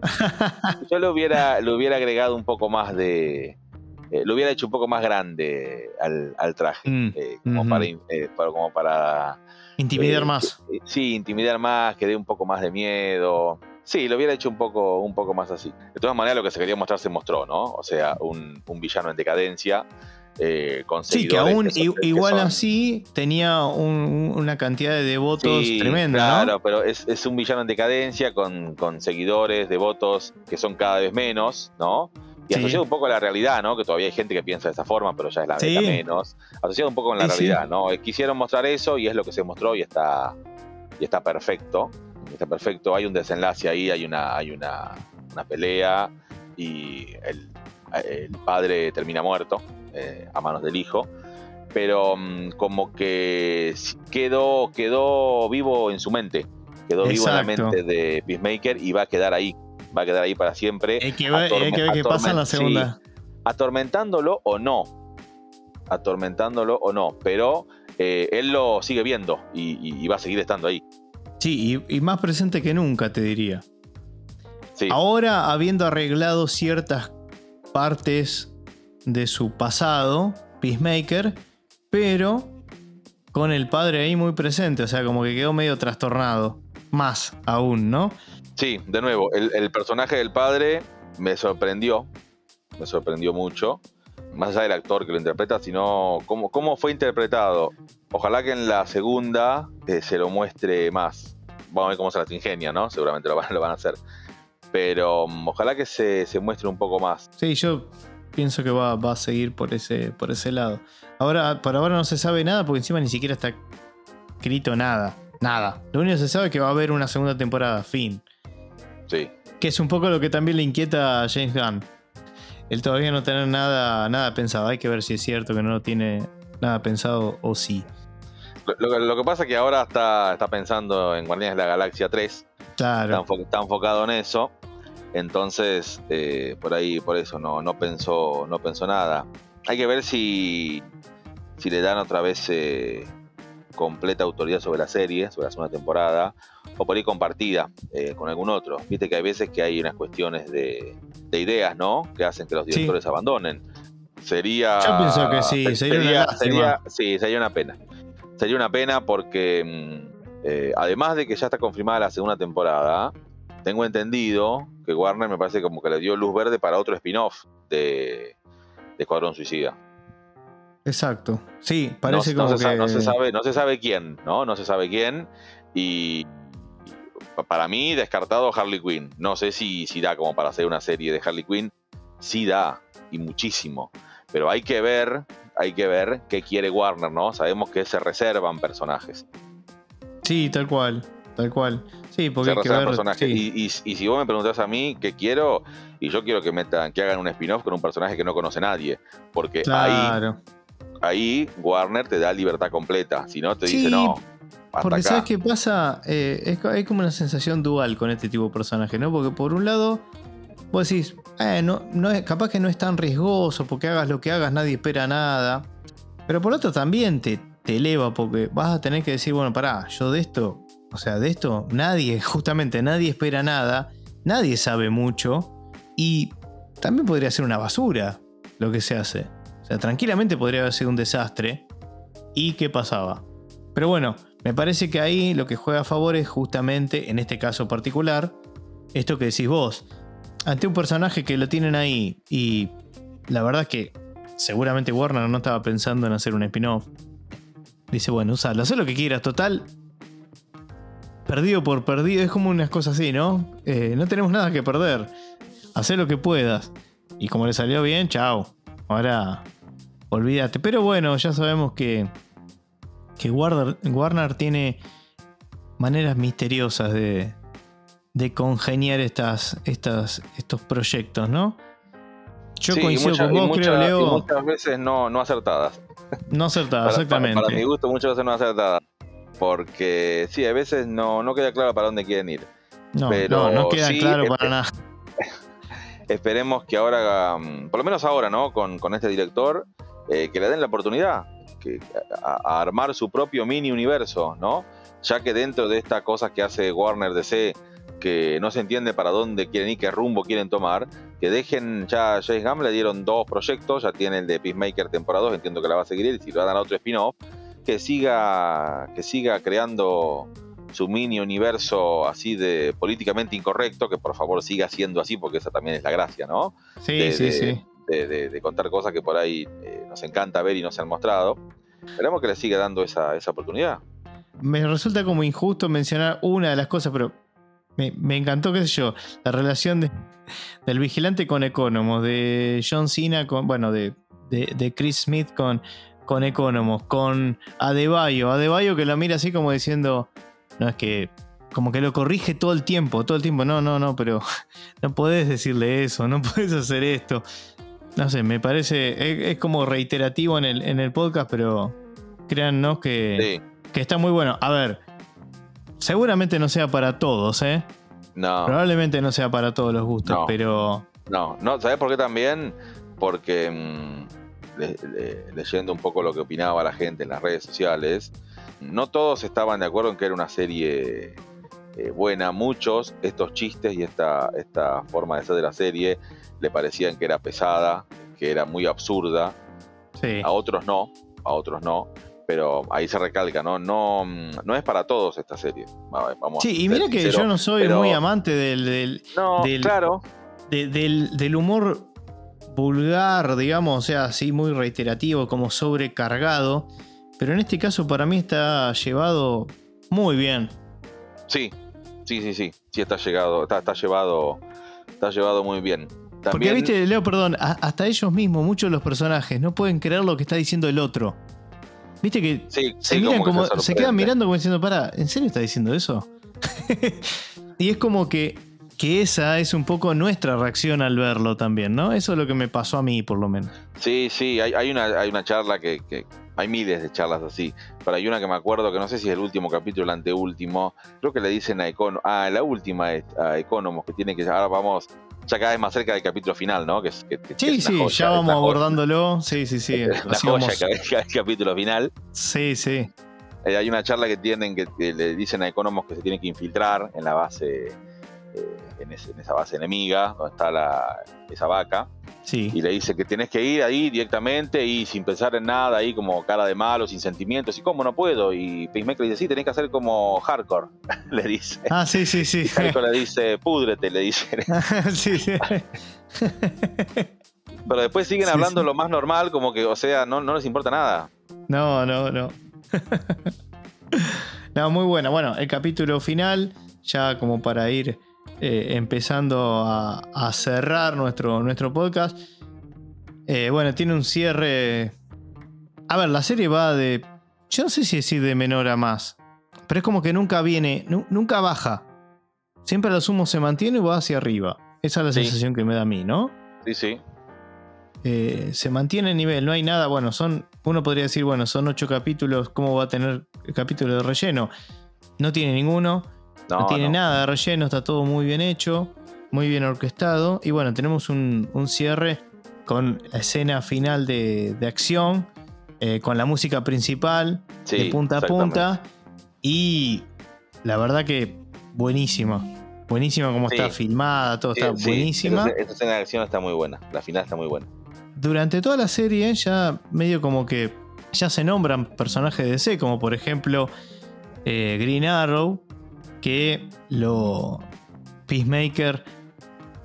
Yo le hubiera, le hubiera agregado un poco más de. eh, lo hubiera hecho un poco más grande al, al traje. Mm, eh, como, para, eh, para- como para. Intimidar más. sí, intimidar más, que dé un poco más de miedo. Sí, lo hubiera hecho un poco, un poco más así. De todas maneras, lo que se quería mostrar se mostró, ¿no? O sea, un, un villano en decadencia. eh, con Sí, que aún son- i- que igual son- así tenía un- una cantidad de devotos Sí, tremenda, Claro, ¿no? pero es, es un villano en decadencia con, con seguidores, devotos que son cada vez menos, ¿no? Y Sí. asociado un poco a la realidad, ¿no? Que todavía hay gente que piensa de esa forma, pero ya es la, Sí. menos. Asociado un poco con la Sí, realidad, ¿no? Eh, Quisieron mostrar eso y es lo que se mostró y está, y está perfecto. Está perfecto. Hay un desenlace ahí, hay una, hay una, una pelea y el, el padre termina muerto eh, a manos del hijo pero mm, como que quedó, quedó vivo en su mente Quedó vivo en la mente de Peacemaker y va a quedar ahí. Va a quedar ahí para siempre. Hay que ver, Atorme- hay que ver qué pasa en la sí, segunda. atormentándolo o no. Atormentándolo o no. Pero eh, él lo sigue viendo y, y- y va a seguir estando ahí. Sí, y, y más presente que nunca, te diría. Sí. Ahora, habiendo arreglado ciertas partes de su pasado, Peacemaker, pero con el padre ahí muy presente, o sea, como que quedó medio trastornado. Más aún, ¿no? Sí, de nuevo, el, el personaje del padre me sorprendió, me sorprendió mucho, más allá del actor que lo interpreta, sino cómo, cómo fue interpretado. Ojalá que en la segunda eh, se lo muestre más. Vamos a ver cómo se las ingenia, ¿no? Seguramente lo van, lo van a hacer. Pero mm, ojalá que se, se muestre un poco más. Sí, yo pienso que va, va a seguir por ese, por ese lado. Ahora, por ahora no se sabe nada porque encima ni siquiera está escrito nada. Nada. Lo único que se sabe es que va a haber una segunda temporada, fin. Sí. Que es un poco lo que también le inquieta a James Gunn. El todavía no tener nada, nada pensado. Hay que ver si es cierto que no tiene nada pensado o sí. Lo, lo- lo que pasa es que ahora está, está pensando en Guardianes de la Galaxia 3, está, Claro. enfo- está enfocado en eso. Entonces, eh, por ahí, por eso, no, no pensó, no pensó nada. Hay que ver si, si le dan otra vez eh, completa autoridad sobre la serie, sobre la segunda temporada, o por ahí compartida eh, con algún otro. Viste que hay veces que hay unas cuestiones de, de ideas, ¿no? Que hacen que los Sí. directores abandonen. Sería. Yo pienso que sí, sería una lástima. sería- sí, sería una pena. Sería una pena porque, mm, eh, además de que ya está confirmada la segunda temporada, tengo entendido que Warner me parece como que le dio luz verde para otro spin-off de, de Escuadrón Suicida. Exacto. Sí, parece no, no como se, que. no se sabe, no se sabe quién, ¿no? No se sabe quién. Y pa- para mí, descartado Harley Quinn. No sé si, si da como para hacer una serie de Harley Quinn. Sí da, y muchísimo. Pero hay que ver, hay que ver qué quiere Warner, ¿no? Sabemos que se reservan personajes. Sí, tal cual. Tal cual. Sí, porque se hay que reservan ver. personajes. sí. Y, y- y si vos me preguntás a mí qué quiero, y yo quiero que metan, que hagan un spin-off con un personaje que no conoce nadie. Porque ahí Claro. ahí Warner te da libertad completa. Si no, te Sí, dice no. Hasta Porque acá. ¿sabes qué pasa? Eh, es, hay como una sensación dual con este tipo de personaje, ¿no? Porque por un lado, vos decís, eh, no, no es, capaz que no es tan riesgoso, porque hagas lo que hagas, nadie espera nada. Pero por otro también te, te eleva, porque vas a tener que decir, bueno, pará, yo de esto, o sea, de esto nadie, justamente nadie espera nada, nadie sabe mucho, y también podría ser una basura lo que se hace. Tranquilamente podría haber sido un desastre. ¿Y qué pasaba? Pero bueno, me parece que ahí lo que juega a favor es justamente, en este caso particular, esto que decís vos. Ante un personaje que lo tienen ahí y la verdad es que seguramente Warner no estaba pensando en hacer un spin-off. Dice, bueno, usalo, haz lo que quieras, total. Perdido por perdido, es como unas cosas así, ¿no? Eh, no tenemos nada que perder. Haz lo que puedas. Y como le salió bien, chao. Ahora, olvídate. Pero bueno, ya sabemos que que Warner, Warner tiene maneras misteriosas de, de congeniar estas, estas, estos proyectos, ¿no? Yo Sí, coincido con vos, muchas- creo, Leo. muchas veces no, no acertadas. No acertada, Para- exactamente. Para, para mi gusto, muchas veces no acertadas. Porque sí, a veces no, no queda claro para dónde quieren ir. no, pero no, no queda sí, claro para nada. Esperemos que ahora, mm, por lo menos ahora, ¿no? Con, con este director, eh, que le den la oportunidad que, a, a armar su propio mini universo, ¿no? Ya que dentro de estas cosas que hace Warner DC, que no se entiende para dónde quieren ir, qué rumbo quieren tomar, que dejen ya a James Gunn le dieron dos proyectos, ya tiene el de Peacemaker temporada 2, entiendo que la va a seguir él, y si le dan a otro spin-off, que siga, que siga creando su mini universo así de políticamente incorrecto, que por favor siga siendo así, porque esa también es la gracia, ¿no? Sí, de- sí, de- sí. De, contar cosas que por ahí eh, nos encanta ver y no se han mostrado. Esperemos que le siga dando esa, esa oportunidad. Me resulta como injusto mencionar una de las cosas, pero me, encantó, qué sé yo, la relación de- del vigilante con Economos, de John Cena con, bueno, de, de, de Chris Smith con, con Economos, con Adebayo, Adebayo que lo mira así como diciendo, no es que, como que lo corrige todo el tiempo, todo el tiempo, no, no, no, pero no podés decirle eso, no podés hacer esto. No sé, me parece, es, es como reiterativo en el, en el podcast, pero créannos que Sí, que está muy bueno. A ver, seguramente no sea para todos, ¿eh? No, Probablemente no sea para todos los gustos, No. pero no, no. ¿Sabes por qué también? Porque mm, le- le- leyendo un poco lo que opinaba la gente en las redes sociales, no todos estaban de acuerdo en que era una serie eh, buena. Muchos, estos chistes y esta, esta forma de ser de la serie, le parecían que era pesada, que era muy absurda. sí. A otros no, a otros no. Pero ahí se recalca, ¿no? No, mm, no es para todos esta serie. Vamos Sí, y mira que yo no soy pero- muy amante del, del, No, del- claro. de- del, del humor vulgar, digamos, o sea, así muy reiterativo, como sobrecargado. Pero en este caso para mí está llevado muy bien. Sí, sí, sí, sí. Sí está llegado, está, está llevado, está llevado muy bien. Porque, También, viste, Leo, perdón, a- hasta ellos mismos, muchos de los personajes, no pueden creer lo que está diciendo el otro. Viste que sí, se sí, miran como, se quedan mirando como diciendo, para, ¿en serio está diciendo eso? y es como que, que esa es un poco nuestra reacción al verlo también, ¿no? Eso es lo que me pasó a mí, por lo menos. Sí, sí, hay, hay una, hay una charla que, que- hay miles de charlas así, pero hay una que me acuerdo que no sé si es el último capítulo el anteúltimo, creo que le dicen a Econo, ah, la última es a Economos que tiene que, ahora vamos ya cada vez más cerca del capítulo final, ¿no? Que, es- que- que- Sí, es sí, joya, ya vamos abordándolo. Sí, sí, sí. así joya cada, cada capítulo final. Sí, sí. Eh, hay una charla que tienen que, que le dicen a Economos que se tiene que infiltrar en la base, eh, en, ese- en esa base enemiga, donde está la, esa vaca, Sí. y le dice que tenés que ir ahí directamente y sin pensar en nada, ahí como cara de malo, sin sentimientos, y cómo no puedo, y Peacemaker le dice, sí, tenés que hacer como hardcore, le dice. Ah, sí, sí, sí. Y hardcore le dice, púdrete, le dice. sí, sí. Pero después siguen Sí, hablando sí. lo más normal, como que, o sea, no, no les importa nada. No, no, no. no, muy buena. Bueno, el capítulo final, ya como para ir eh, empezando a, a cerrar nuestro, nuestro podcast. Eh, bueno, tiene un cierre. A ver, la serie va de. Yo no sé si decir de menor a más. Pero es como que nunca viene. nu- nunca baja. Siempre a lo sumo se mantiene y va hacia arriba. Esa es la Sí. sensación que me da a mí, ¿no? Sí, sí. eh, se mantiene el nivel, no hay nada, bueno, son, uno podría decir, bueno, son ocho capítulos, ¿cómo va a tener el capítulo de relleno? No tiene ninguno, no, No, tiene no. nada de relleno, está todo muy bien hecho, muy bien orquestado, y bueno, tenemos un, un cierre con la escena final de, de acción, eh, con la música principal, Sí, de punta a punta, y la verdad que buenísima, buenísima como Sí. está filmada, todo Sí, está buenísima. Esta, esta escena de acción está muy buena, la final está muy buena. durante toda la serie ya medio como que ya se nombran personajes de DC, como por ejemplo eh, Green Arrow, que lo Peacemaker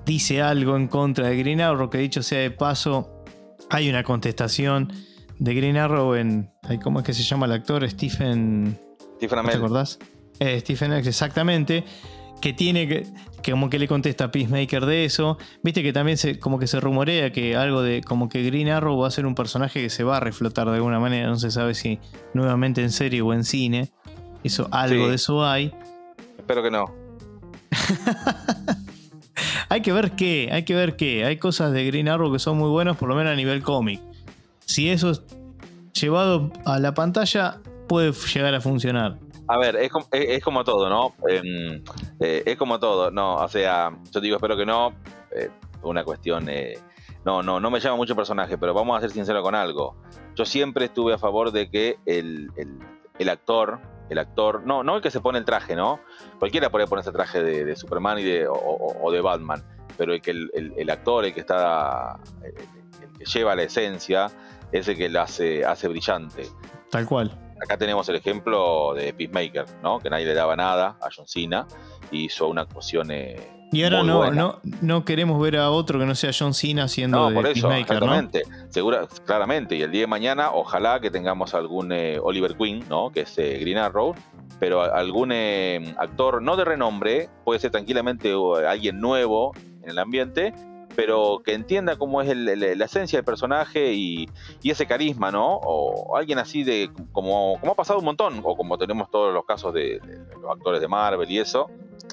dice algo en contra de Green Arrow, que dicho sea de paso, hay una contestación de Green Arrow en, ¿cómo es que se llama el actor? Stephen... Stephen ¿No ¿Te Amell, acordás? Eh, Stephen X, exactamente. Que tiene que, que como que le contesta a Peacemaker de eso. Viste que también se, como que se rumorea que algo de como que Green Arrow va a ser un personaje que se va a reflotar de alguna manera. No se sabe si nuevamente en serie o en cine. Eso, algo Sí. de eso hay. Espero que no. Hay que ver qué, hay que ver qué. Hay cosas de Green Arrow que son muy buenas, por lo menos a nivel cómic. Si eso es llevado a la pantalla, puede llegar a funcionar. A ver, es, com- es- es como todo, ¿no? Em, eh, es como todo, no, o sea, yo digo, espero que no, eh, una cuestión, eh, no, no, no me llama mucho el personaje, pero vamos a ser sinceros con algo. Yo siempre estuve a favor de que el, el- el actor, el actor, no, no el que se pone el traje, ¿no? Cualquiera puede ponerse el traje de, de Superman y de, o, o- o de Batman, pero el que el, el- el actor, el que está, el, el que lleva la esencia, es el que la hace, hace brillante Tal cual. acá tenemos el ejemplo de Peacemaker, ¿no? Que nadie le daba nada a John Cena y hizo una actuación. eh, Y ahora no, buena. no, no queremos ver a otro que no sea John Cena haciendo No, de eso, Peacemaker, ¿no? Segura, claramente. Y el día de mañana, ojalá que tengamos algún eh, Oliver Queen, ¿no? Que es eh, Green Arrow. Pero algún eh, actor no de renombre, puede ser tranquilamente alguien nuevo en el ambiente, pero que entienda cómo es el- el- la esencia del personaje y, y ese carisma, ¿no? O alguien así de, como, como ha pasado un montón, o como tenemos todos los casos de, de los actores de Marvel y eso.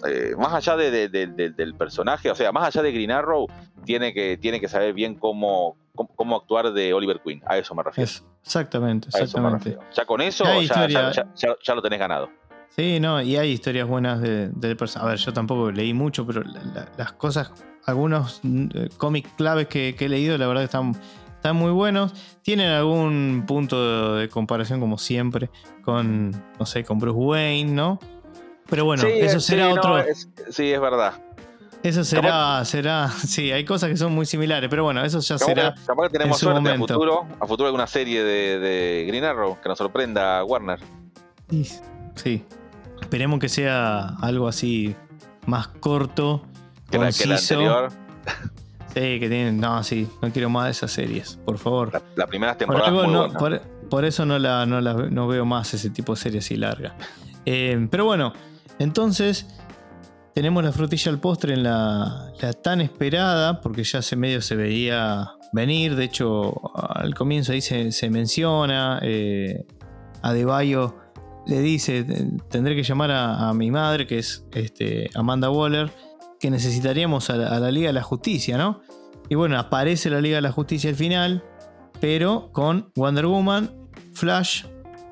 Eh, más allá de- de- de- de- del personaje, o sea, más allá de Green Arrow, tiene que, tiene que saber bien cómo, cómo, cómo actuar de Oliver Queen. A eso me refiero. Es- exactamente, exactamente. refiero. Ya con eso, Ya ya, ya- ya- lo tenés ganado. Sí, no, y hay historias buenas de- del personaje. A ver, yo tampoco leí mucho, pero la- la- las cosas, algunos eh, cómics claves que, que he leído, la verdad que están, están muy buenos. Tienen algún punto de, de comparación, como siempre, con, no sé, con Bruce Wayne, ¿no? Pero bueno, Sí, eso eh, será sí, no, otro. es- sí, es verdad. Eso será, será. Sí, hay cosas que son muy similares, pero bueno, eso ya Capaz será. que, capaz que tenemos en su suerte a futuro, a futuro alguna serie de, de Green Arrow que nos sorprenda a Warner. Sí, Sí. Esperemos que sea algo así más corto. Que la, que la conciso. anterior, Sí, que tienen. No, sí, no quiero más de esas series, por favor. la, la primera Por, temporada no- por- por eso no, la, no, la- no veo más ese tipo de series así largas. Eh, pero bueno, entonces tenemos la frutilla al postre en la, tan esperada, porque ya hace medio se veía venir. De hecho, al comienzo ahí se, menciona. Eh, Adebayo le dice: Tendré que llamar a, a mi madre, que es este, Amanda Waller, que necesitaríamos a la, a la Liga de la Justicia, ¿no? Y bueno, aparece la Liga de la Justicia al final, pero con Wonder Woman, Flash,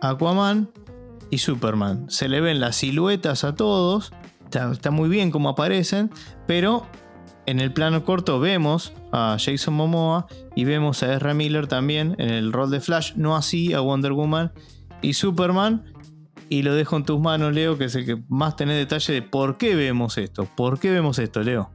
Aquaman y Superman. Se le ven las siluetas a todos, está, muy bien como aparecen, pero en el plano corto vemos a Jason Momoa y vemos a Ezra Miller también en el rol de Flash, no así a Wonder Woman y Superman. Y lo dejo en tus manos, Leo, que es el que más tenés detalle de por qué vemos esto. ¿Por qué vemos esto, Leo?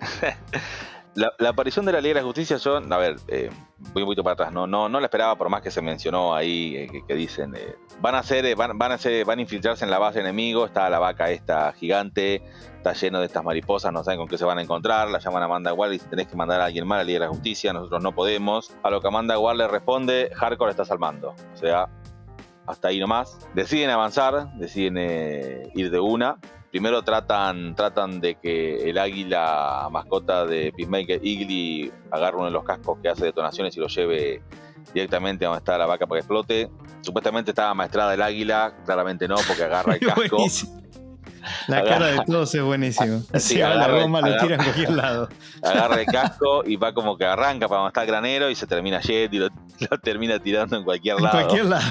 La, aparición de la Liga de la Justicia, yo, a ver, eh, voy un poquito para atrás, no, no, no la esperaba por más que se mencionó ahí, eh, que, dicen, eh, van a hacer, eh, van, van a hacer, van a infiltrarse en la base enemigo, está la vaca esta gigante, está lleno de estas mariposas, no saben con qué se van a encontrar, la llaman a Amanda Waller y dicen, tenés que mandar a alguien más a la Liga de la Justicia, nosotros no podemos. A lo que Amanda Waller responde, Hardcore está salvando. O sea, hasta ahí nomás. Deciden avanzar, deciden ir de una. Primero tratan, tratan de que el águila mascota de Peacemaker, Eagly, agarre uno de los cascos que hace detonaciones y lo lleve directamente a donde está la vaca para que explote. Supuestamente estaba maestrada el águila, claramente no, porque agarra el casco. Buenísimo. La Agarra- cara de todos es buenísimo. Sí, va la agarra- goma, lo agarra- tira en cualquier lado. agarra el casco y va como que arranca para donde está el granero y se termina Jet y lo, lo termina tirando en cualquier En lado. cualquier lado.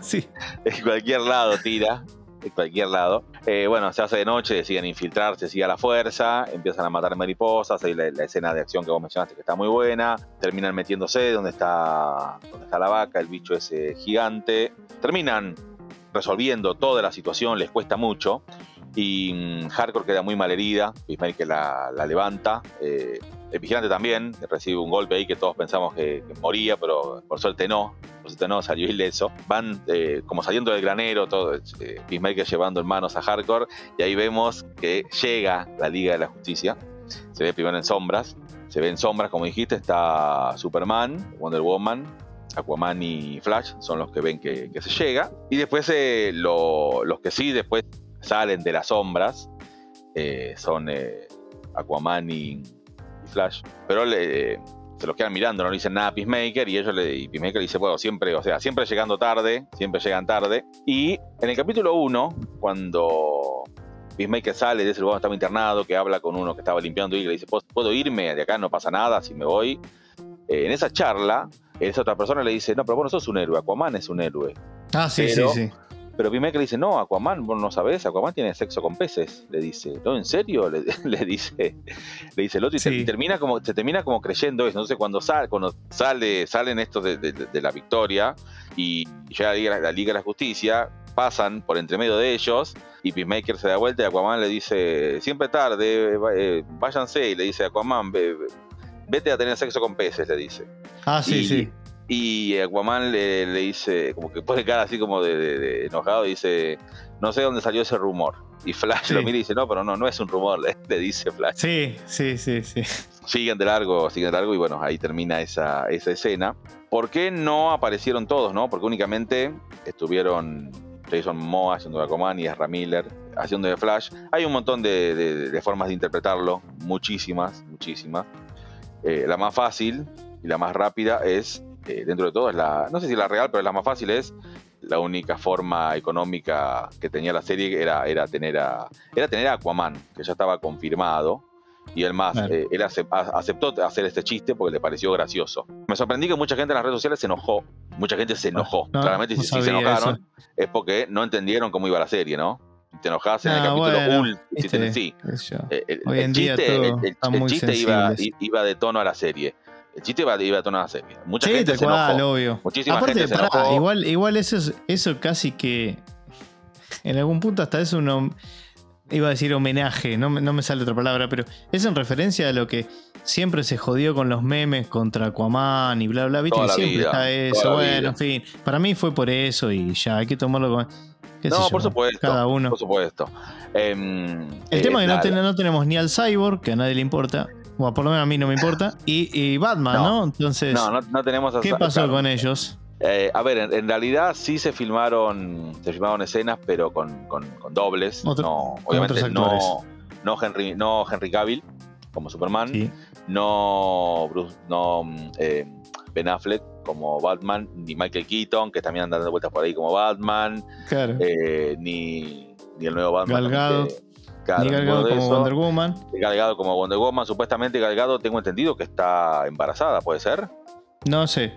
sí. En cualquier lado tira. En cualquier lado. Eh, bueno, se hace de noche, deciden infiltrarse, sigue a la fuerza, empiezan a matar mariposas, la, la escena de acción que vos mencionaste que está muy buena, terminan metiéndose donde está, donde está la vaca, el bicho ese gigante, terminan resolviendo toda la situación, les cuesta mucho, y mm, Hardcore queda muy mal herida, Peacemaker la, levanta, eh, el vigilante también recibe un golpe ahí que todos pensamos que, que moría, pero por suerte no, por suerte no, salió ileso. Van eh, como saliendo del granero, todo, eh, llevando en manos a Hardcore, y ahí vemos que llega la Liga de la Justicia, se ve primero en sombras, se ve en sombras, como dijiste, está Superman, Wonder Woman, Aquaman y Flash son los que ven que, que se llega. Y después eh, lo- los que sí después salen de las sombras eh, son eh, Aquaman y, y Flash. Pero le- se los quedan mirando, no le dicen nada a Peacemaker y ellos le, y Peacemaker dice, bueno, siempre, o sea, siempre llegando tarde, siempre llegan tarde. Y en el capítulo 1, cuando Peacemaker sale de ese lugar donde estaba internado, que habla con uno que estaba limpiando y le dice, ¿puedo, irme? De acá no pasa nada, si me voy. Eh, en esa charla, esa otra persona le dice, no, pero vos no sos un héroe, Aquaman es un héroe. Ah, sí, Pero- sí, sí. Pero Peacemaker le dice, no, Aquaman, vos no sabés, Aquaman tiene sexo con peces, le dice. ¿No, en serio? Le, le dice le dice el otro y, Sí. y termina como, se termina como creyendo eso. Entonces cuando, sale, cuando sale, salen estos de, de- de la victoria y llega la Liga, la Liga de la Justicia, pasan por entre medio de ellos y Peacemaker se da vuelta y Aquaman le dice, siempre tarde, eh, váyanse, y le dice Aquaman, "Ve- ve- vete a tener sexo con peces, le dice. Ah, sí, Y- sí. Y Aquaman le, le dice, como que pone cara así como de, de- de enojado, y dice, no sé dónde salió ese rumor. Y Flash Sí. lo mira y dice, no, pero no, no es un rumor, le, le dice Flash. Sí, sí, sí, sí. Siguen de largo, siguen de largo, y bueno, ahí termina esa, esa escena. ¿Por qué no aparecieron todos, no? Porque únicamente estuvieron Jason Momoa haciendo de Aquaman y Ezra Miller haciendo de Flash. Hay un montón de, de- de formas de interpretarlo, muchísimas, muchísimas. Eh, la más fácil y la más rápida es, eh, dentro de todo, es la, no sé si la real, pero la más fácil es la única forma económica que tenía la serie era, era, tener, a, era tener a Aquaman, que ya estaba confirmado. Y él más, Claro. eh, él aceptó hacer este chiste porque le pareció gracioso. Me sorprendí que mucha gente en las redes sociales se enojó. Mucha gente se enojó. No, Claramente, no si, si se enojaron, eso. es porque no entendieron cómo iba la serie, ¿no? te enojás en el Ah, capítulo bueno, ul- sí. Eh, El, chiste, el- iba de tono a la serie. El chiste iba, iba de tono a la serie. Mucha Sí, gente tal cual, enojó. obvio. Muchísima Aparte, gente se pará, enojó. igual, igual eso, es- eso casi que. En algún punto hasta es un. hom- Iba a decir homenaje, no, me- no me sale otra palabra, pero es en referencia a lo que siempre se jodió con los memes contra Aquaman y bla, bla, viste que siempre vida, está eso. Bueno, vida. en fin, para mí fue por eso y ya hay que tomarlo con. No, por supuesto. Cada uno. Por supuesto. Em, El eh, tema es que no, ten- no tenemos ni al Cyborg, que a nadie le importa, o por lo menos a mí no me importa, y, y Batman, ¿no? No. Entonces, No, no, no tenemos a ¿qué pasó claro. con ellos? Eh, a ver, en, en realidad sí se filmaron, se filmaron escenas, pero con, con- con dobles. Otro- no, obviamente no, Henry, no Henry Cavill como Superman, Sí. no Bruce, no mm, eh, Ben Affleck como Batman, ni Michael Keaton, que también andan dando vueltas por ahí como Batman, Claro. eh, ni, ni el nuevo Batman. Gal Gadot. Claro, Gal Gadot como. Wonder Woman. Gal Gadot como Wonder Woman. Supuestamente Gal Gadot tengo entendido que está embarazada, ¿puede ser? No sé.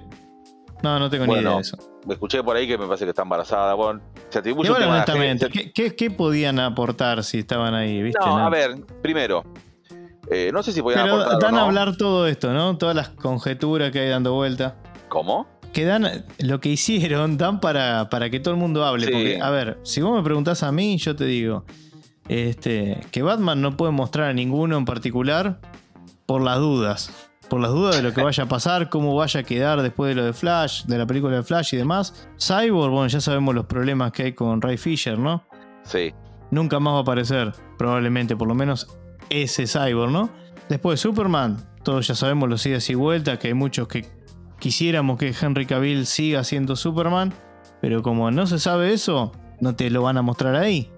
No, no tengo ni idea de eso. Me escuché por ahí que me parece que está embarazada. Bueno, se atribuye honestamente. ¿qué, qué, qué podían aportar si estaban ahí? ¿viste? No, a ver, primero, eh, no sé si podían Pero aportar o dan a hablar todo esto, ¿no? Todas las conjeturas que hay dando vuelta. ¿Cómo? Que dan, lo que hicieron, dan para, para que todo el mundo hable. Sí. Porque, a ver, si vos me preguntás a mí, yo te digo, este, que Batman no puede mostrar a ninguno en particular por las dudas. Por las dudas de lo que vaya a pasar, cómo vaya a quedar después de lo de Flash, de la película de Flash y demás. Cyborg, bueno, ya sabemos los problemas que hay con Ray Fisher, ¿no? Sí. Nunca más va a aparecer, probablemente, por lo menos ese Cyborg, ¿no? Después Superman, todos ya sabemos los idas y vueltas, que hay muchos que quisiéramos que Henry Cavill siga siendo Superman, pero como no se sabe eso, no te lo van a mostrar ahí.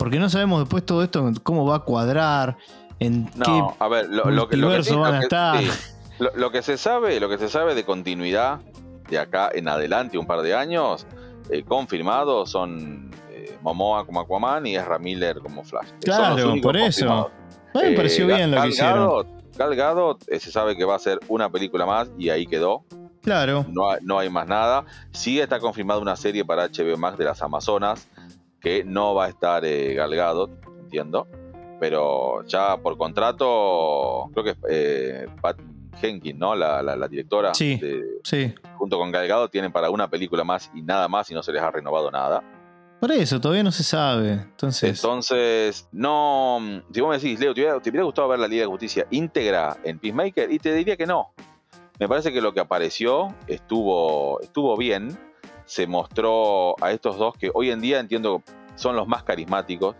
Porque no sabemos después todo esto, cómo va a cuadrar, en No, a ver, lo, lo que, lo que sí- van a que- estar. sí. Lo, que se sabe, lo que se sabe de continuidad de acá en adelante, un par de años, eh, confirmado son eh, Momoa como Aquaman y Ezra Miller como Flash. Claro, por eso. A mí me Eh, pareció bien lo que hicieron. Gadot- Gal Gadot, eh, se sabe que va a ser una película más y ahí quedó. Claro. No hay, no hay más nada. Sí está confirmada una serie para HBO Max de las Amazonas, que no va a estar eh, Gal Gadot, entiendo. Pero ya por contrato, creo que es eh, Pat Jenkins, ¿no? La, la- la directora, Sí. de- Sí. junto con Gal Gadot, tienen para una película más y nada más y no se les ha renovado nada. Por eso, todavía no se sabe. Entonces, Entonces, no. Si vos me decís, Leo, ¿te hubiera, te hubiera gustado ver la Liga de Justicia íntegra en Peacemaker? Y te diría que no. Me parece que lo que apareció estuvo, estuvo bien. Se mostró a estos dos que hoy en día entiendo son los más carismáticos,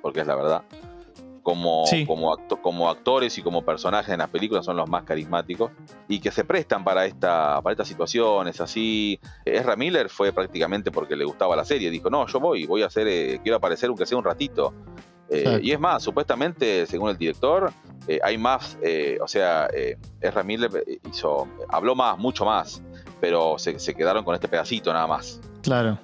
porque es la verdad. Como, Sí. como, acto- como actores y como personajes en las películas son los más carismáticos y que se prestan para, esta, para estas situaciones así. Ezra Miller fue prácticamente porque le gustaba la serie. Dijo, no, yo voy, voy a hacer, eh, quiero aparecer aunque sea un ratito. Eh, y es más, supuestamente, según el director, eh, hay más, eh, o sea, eh, Ezra Miller hizo, habló más, mucho más, pero se, se quedaron con este pedacito nada más. claro.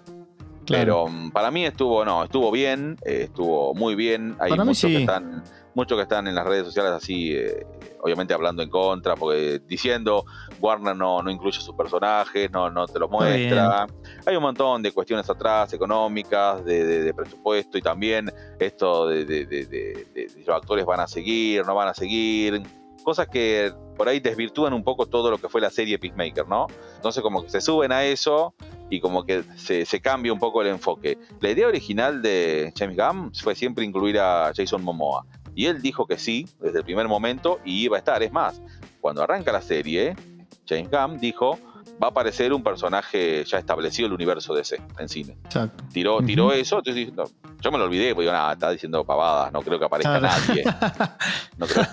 Claro. Pero mm, para mí estuvo, no, estuvo bien, eh, estuvo muy bien. Hay Para muchos que están, muchos que están en las redes sociales así, eh, obviamente hablando en contra, porque diciendo Warner no, no incluye sus personajes, no, no te los muestra. Hay un montón de cuestiones atrás, económicas, de, de- de presupuesto y también esto de, de- de- de- de- de los actores van a seguir, no van a seguir. Cosas que por ahí desvirtúan un poco todo lo que fue la serie Peacemaker, ¿no? Entonces como que se suben a eso y como que se, cambia un poco el enfoque. La idea original de James Gunn fue siempre incluir a Jason Momoa. Y él dijo que sí, desde el primer momento, y iba a estar. Es más, cuando arranca la serie, James Gunn dijo, va a aparecer un personaje ya establecido en el universo DC en cine. Exacto. Tiró, tiró eso, entonces no, yo me lo olvidé, porque digo, nada, está diciendo pavadas, no creo que aparezca Claro. nadie. No creo,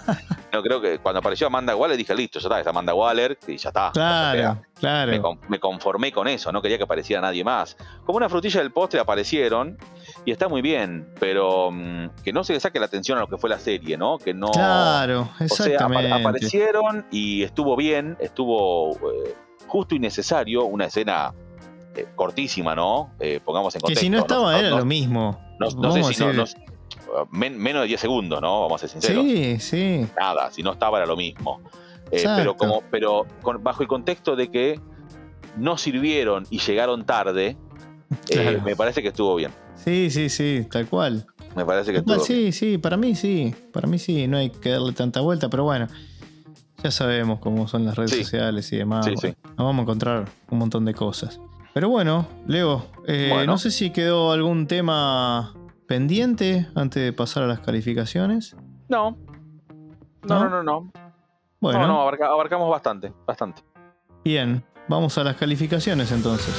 no creo que cuando apareció Amanda Waller dije, listo, ya está, es Amanda Waller, y ya está. Claro, claro. me, con- me conformé con eso, no quería que apareciera nadie más. Como una frutilla del postre aparecieron y está muy bien, pero mm, que no se le saque la atención a lo que fue la serie, ¿no? Que no. Claro, o sea, apa- exactamente. aparecieron y estuvo bien, estuvo eh, justo y necesario, una escena eh, cortísima, ¿no? Eh, pongamos en que contexto. si no estaba no, era no- lo mismo. no- sé si no- men- menos de 10 segundos, ¿no? Vamos a ser sinceros Sí, sí. nada, si no estaba era lo mismo. Eh, pero como, pero con- bajo el contexto de que no sirvieron y llegaron tarde, eh, Claro. me parece que estuvo bien. Sí, sí, sí, tal cual. Me parece que Tal estuvo sí, sí, para mí sí. Para mí sí, no hay que darle tanta vuelta, pero bueno. Ya sabemos cómo son las redes Sí. sociales y demás. Sí, bueno, sí. Nos vamos a encontrar un montón de cosas. Pero bueno, Leo, eh, Bueno. no sé si quedó algún tema pendiente antes de pasar a las calificaciones. No. ¿No? No, no, no, no. Bueno, No, no, abarca- abarcamos bastante, bastante. bien, vamos a las calificaciones entonces.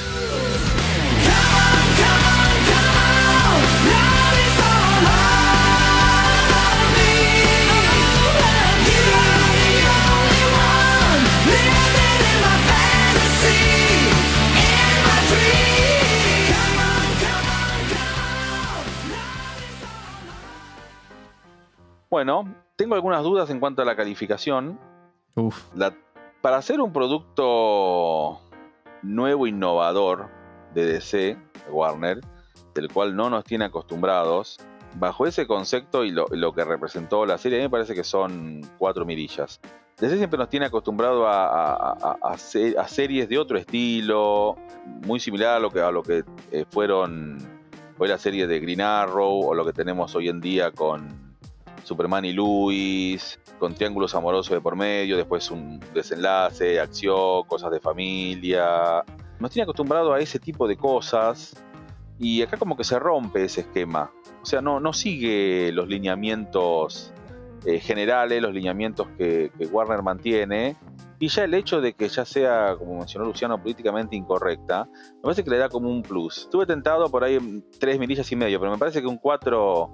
Bueno, tengo algunas dudas en cuanto a la calificación. Uf, La- para hacer un producto nuevo, innovador de DC, de Warner, del cual no nos tiene acostumbrados, bajo ese concepto y lo, lo que representó la serie, a mí me parece que son cuatro mirillas. DC siempre nos tiene acostumbrado a, a- a- a se- a series de otro estilo, muy similar a lo que, a lo que eh, fueron fue la serie de Green Arrow o lo que tenemos hoy en día con Superman y Luis, con triángulos amorosos de por medio, después un desenlace, acción, cosas de familia. Nos tiene acostumbrado a ese tipo de cosas y acá como que se rompe ese esquema. O sea, no, no sigue los lineamientos eh, generales, los lineamientos que, Warner mantiene. Y ya el hecho de que ya sea, como mencionó Luciano, políticamente incorrecta, me parece que le da como un plus. Estuve tentado por ahí tres milillas y medio, pero me parece que un 4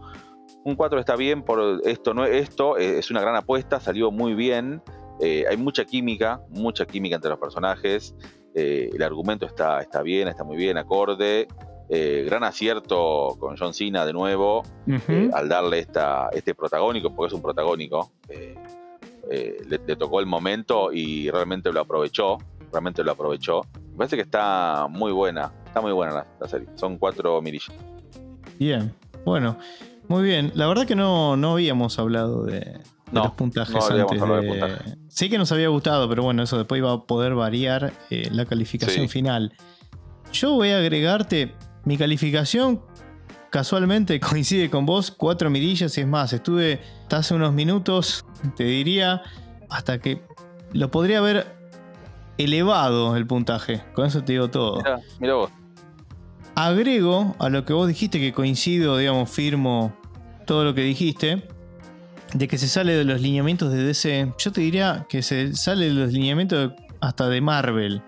un 4 está bien por esto no esto eh, es una gran apuesta salió muy bien eh, hay mucha química mucha química entre los personajes eh, el argumento está está bien está muy bien acorde eh, gran acierto con John Cena de nuevo al darle esta, este protagónico, porque es un protagónico, le, le tocó el momento y realmente lo aprovechó, realmente lo aprovechó. Me parece que está muy buena, está muy buena la, la serie. Son cuatro mirillas. bien. Bueno, muy bien. La verdad que no, no habíamos hablado de, de No, los puntajes no antes de de- puntaje. Sí que nos había gustado, pero bueno, eso después iba a poder variar eh, la calificación Sí. final. Yo voy a agregarte mi calificación. Casualmente coincide con vos, cuatro mirillas y es más, estuve hasta hace unos minutos, te diría, hasta que lo podría haber elevado el puntaje. Con eso te digo todo. Mira vos. Agrego a lo que vos dijiste que coincido, digamos, firmo todo lo que dijiste, de que se sale de los lineamientos de DC. Yo te diría que se sale de los lineamientos hasta de Marvel.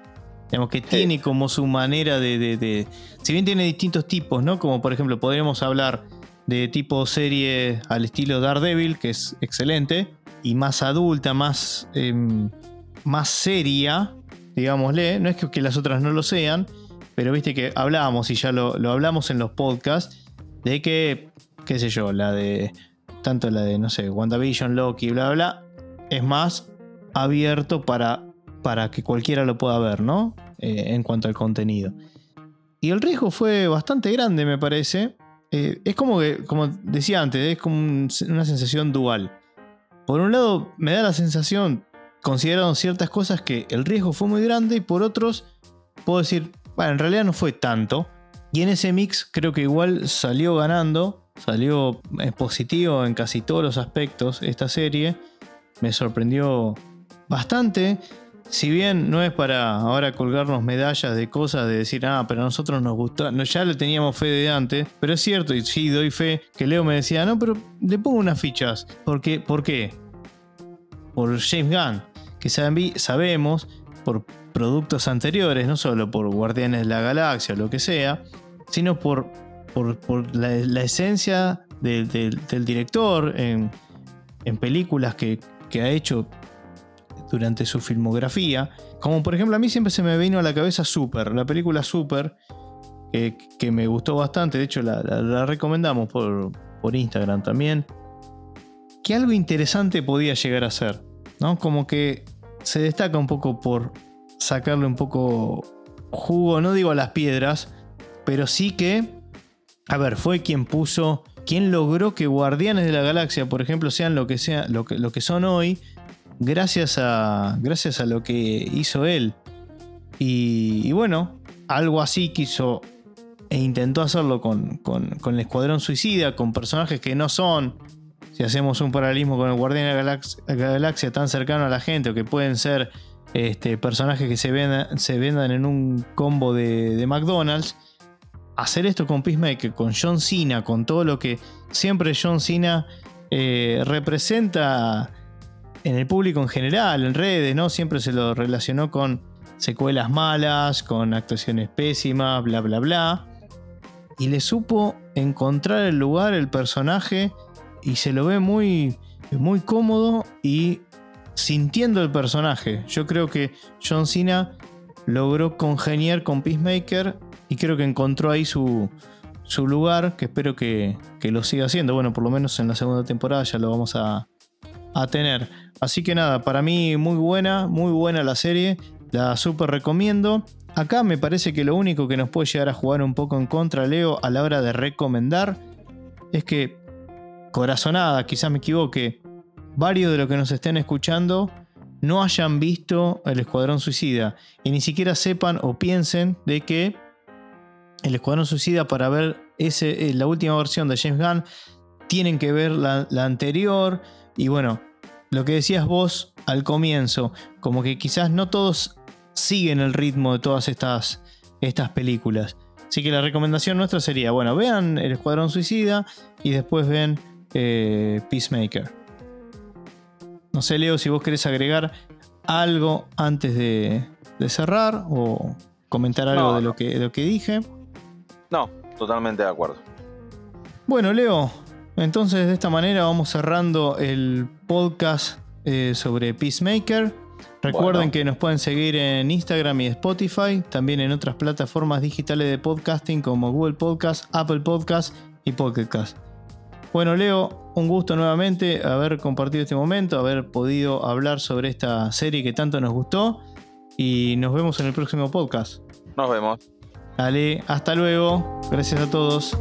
Digamos que tiene como su manera de, de- de- Si bien tiene distintos tipos, ¿no? Como por ejemplo, podríamos hablar de tipo serie al estilo Daredevil, que es excelente, y más adulta, más, em, más seria, digámosle. No es que, que las otras no lo sean, pero viste que hablábamos, y ya lo, lo hablamos en los podcasts, de que, qué sé yo, la de. Tanto la de, no sé, WandaVision, Loki, bla, bla, bla, es más abierto para, para que cualquiera lo pueda ver, ¿no? Eh, en cuanto al contenido. Y el riesgo fue bastante grande, me parece. Eh, es como que, como decía antes, es como un- una sensación dual. Por un lado, me da la sensación, considerando ciertas cosas, que el riesgo fue muy grande, y por otros, puedo decir, bueno, en realidad no fue tanto. Y en ese mix creo que igual salió ganando, salió eh, positivo en casi todos los aspectos esta serie. Me sorprendió bastante. Si bien no es para ahora colgarnos medallas de cosas de decir, ah, pero a nosotros nos gustó, no, ya le teníamos fe de antes, pero es cierto, y sí doy fe, que Leo me decía, no, pero le pongo unas fichas. Porque, ¿Por qué? Por James Gunn, que sabemos por productos anteriores, no solo por Guardianes de la Galaxia o lo que sea, sino por, por, la, esencia de- de- del director en, en películas que, que ha hecho durante su filmografía. Como por ejemplo a mí siempre se me vino a la cabeza Super, la película Super, que, me gustó bastante, de hecho la, la- la recomendamos por, por Instagram también, que algo interesante podía llegar a ser, ¿no? Como que se destaca un poco por sacarle un poco jugo, no digo a las piedras, pero sí que, a ver, fue quien puso, quien logró que Guardianes de la Galaxia, por ejemplo, sean lo que, sea, lo que, lo que son hoy, gracias a, gracias a lo que hizo él. Y, y bueno, algo así quiso e intentó hacerlo con, con- con el Escuadrón Suicida, con personajes que no son, si hacemos un paralelismo con el Guardián de la Galax- Galaxia, tan cercano a la gente, o que pueden ser este, personajes que se vendan, en un combo de, de McDonald's, hacer esto con Peacemaker, con John Cena, con todo lo que siempre John Cena eh, representa en el público en general, en redes, ¿no? Siempre se lo relacionó con secuelas malas, con actuaciones pésimas, bla, bla, bla. Y le supo encontrar el lugar, el personaje, y se lo ve muy, muy cómodo y sintiendo el personaje. Yo creo que John Cena logró congeniar con Peacemaker y creo que encontró ahí su, su lugar, que espero que, que lo siga haciendo. Bueno, por lo menos en la segunda temporada ya lo vamos a, a tener. Así que nada, para mí muy buena, muy buena la serie. La super recomiendo. Acá me parece que lo único que nos puede llegar a jugar un poco en contra, Leo, a la hora de recomendar, es que, corazonada, quizás me equivoque, varios de los que nos estén escuchando no hayan visto el Escuadrón Suicida y ni siquiera sepan o piensen de que el Escuadrón Suicida para ver eh, la última versión de James Gunn tienen que ver la, la anterior y bueno, lo que decías vos al comienzo, como que quizás no todos siguen el ritmo de todas estas, estas películas. Así que la recomendación nuestra sería, bueno, vean El Escuadrón Suicida y después ven eh, Peacemaker. No sé, Leo, si vos querés agregar algo antes de, de cerrar o comentar algo No, de. Lo que, de lo que dije. No, totalmente de acuerdo. Bueno, Leo, entonces de esta manera vamos cerrando el podcast eh, sobre Peacemaker. Recuerden Bueno. que nos pueden seguir en Instagram y Spotify, también en otras plataformas digitales de podcasting como Google Podcast, Apple Podcast y Pocket Cast. Bueno, Leo, un gusto nuevamente haber compartido este momento, haber podido hablar sobre esta serie que tanto nos gustó y nos vemos en el próximo podcast. Nos vemos. Dale, hasta luego. Gracias a todos.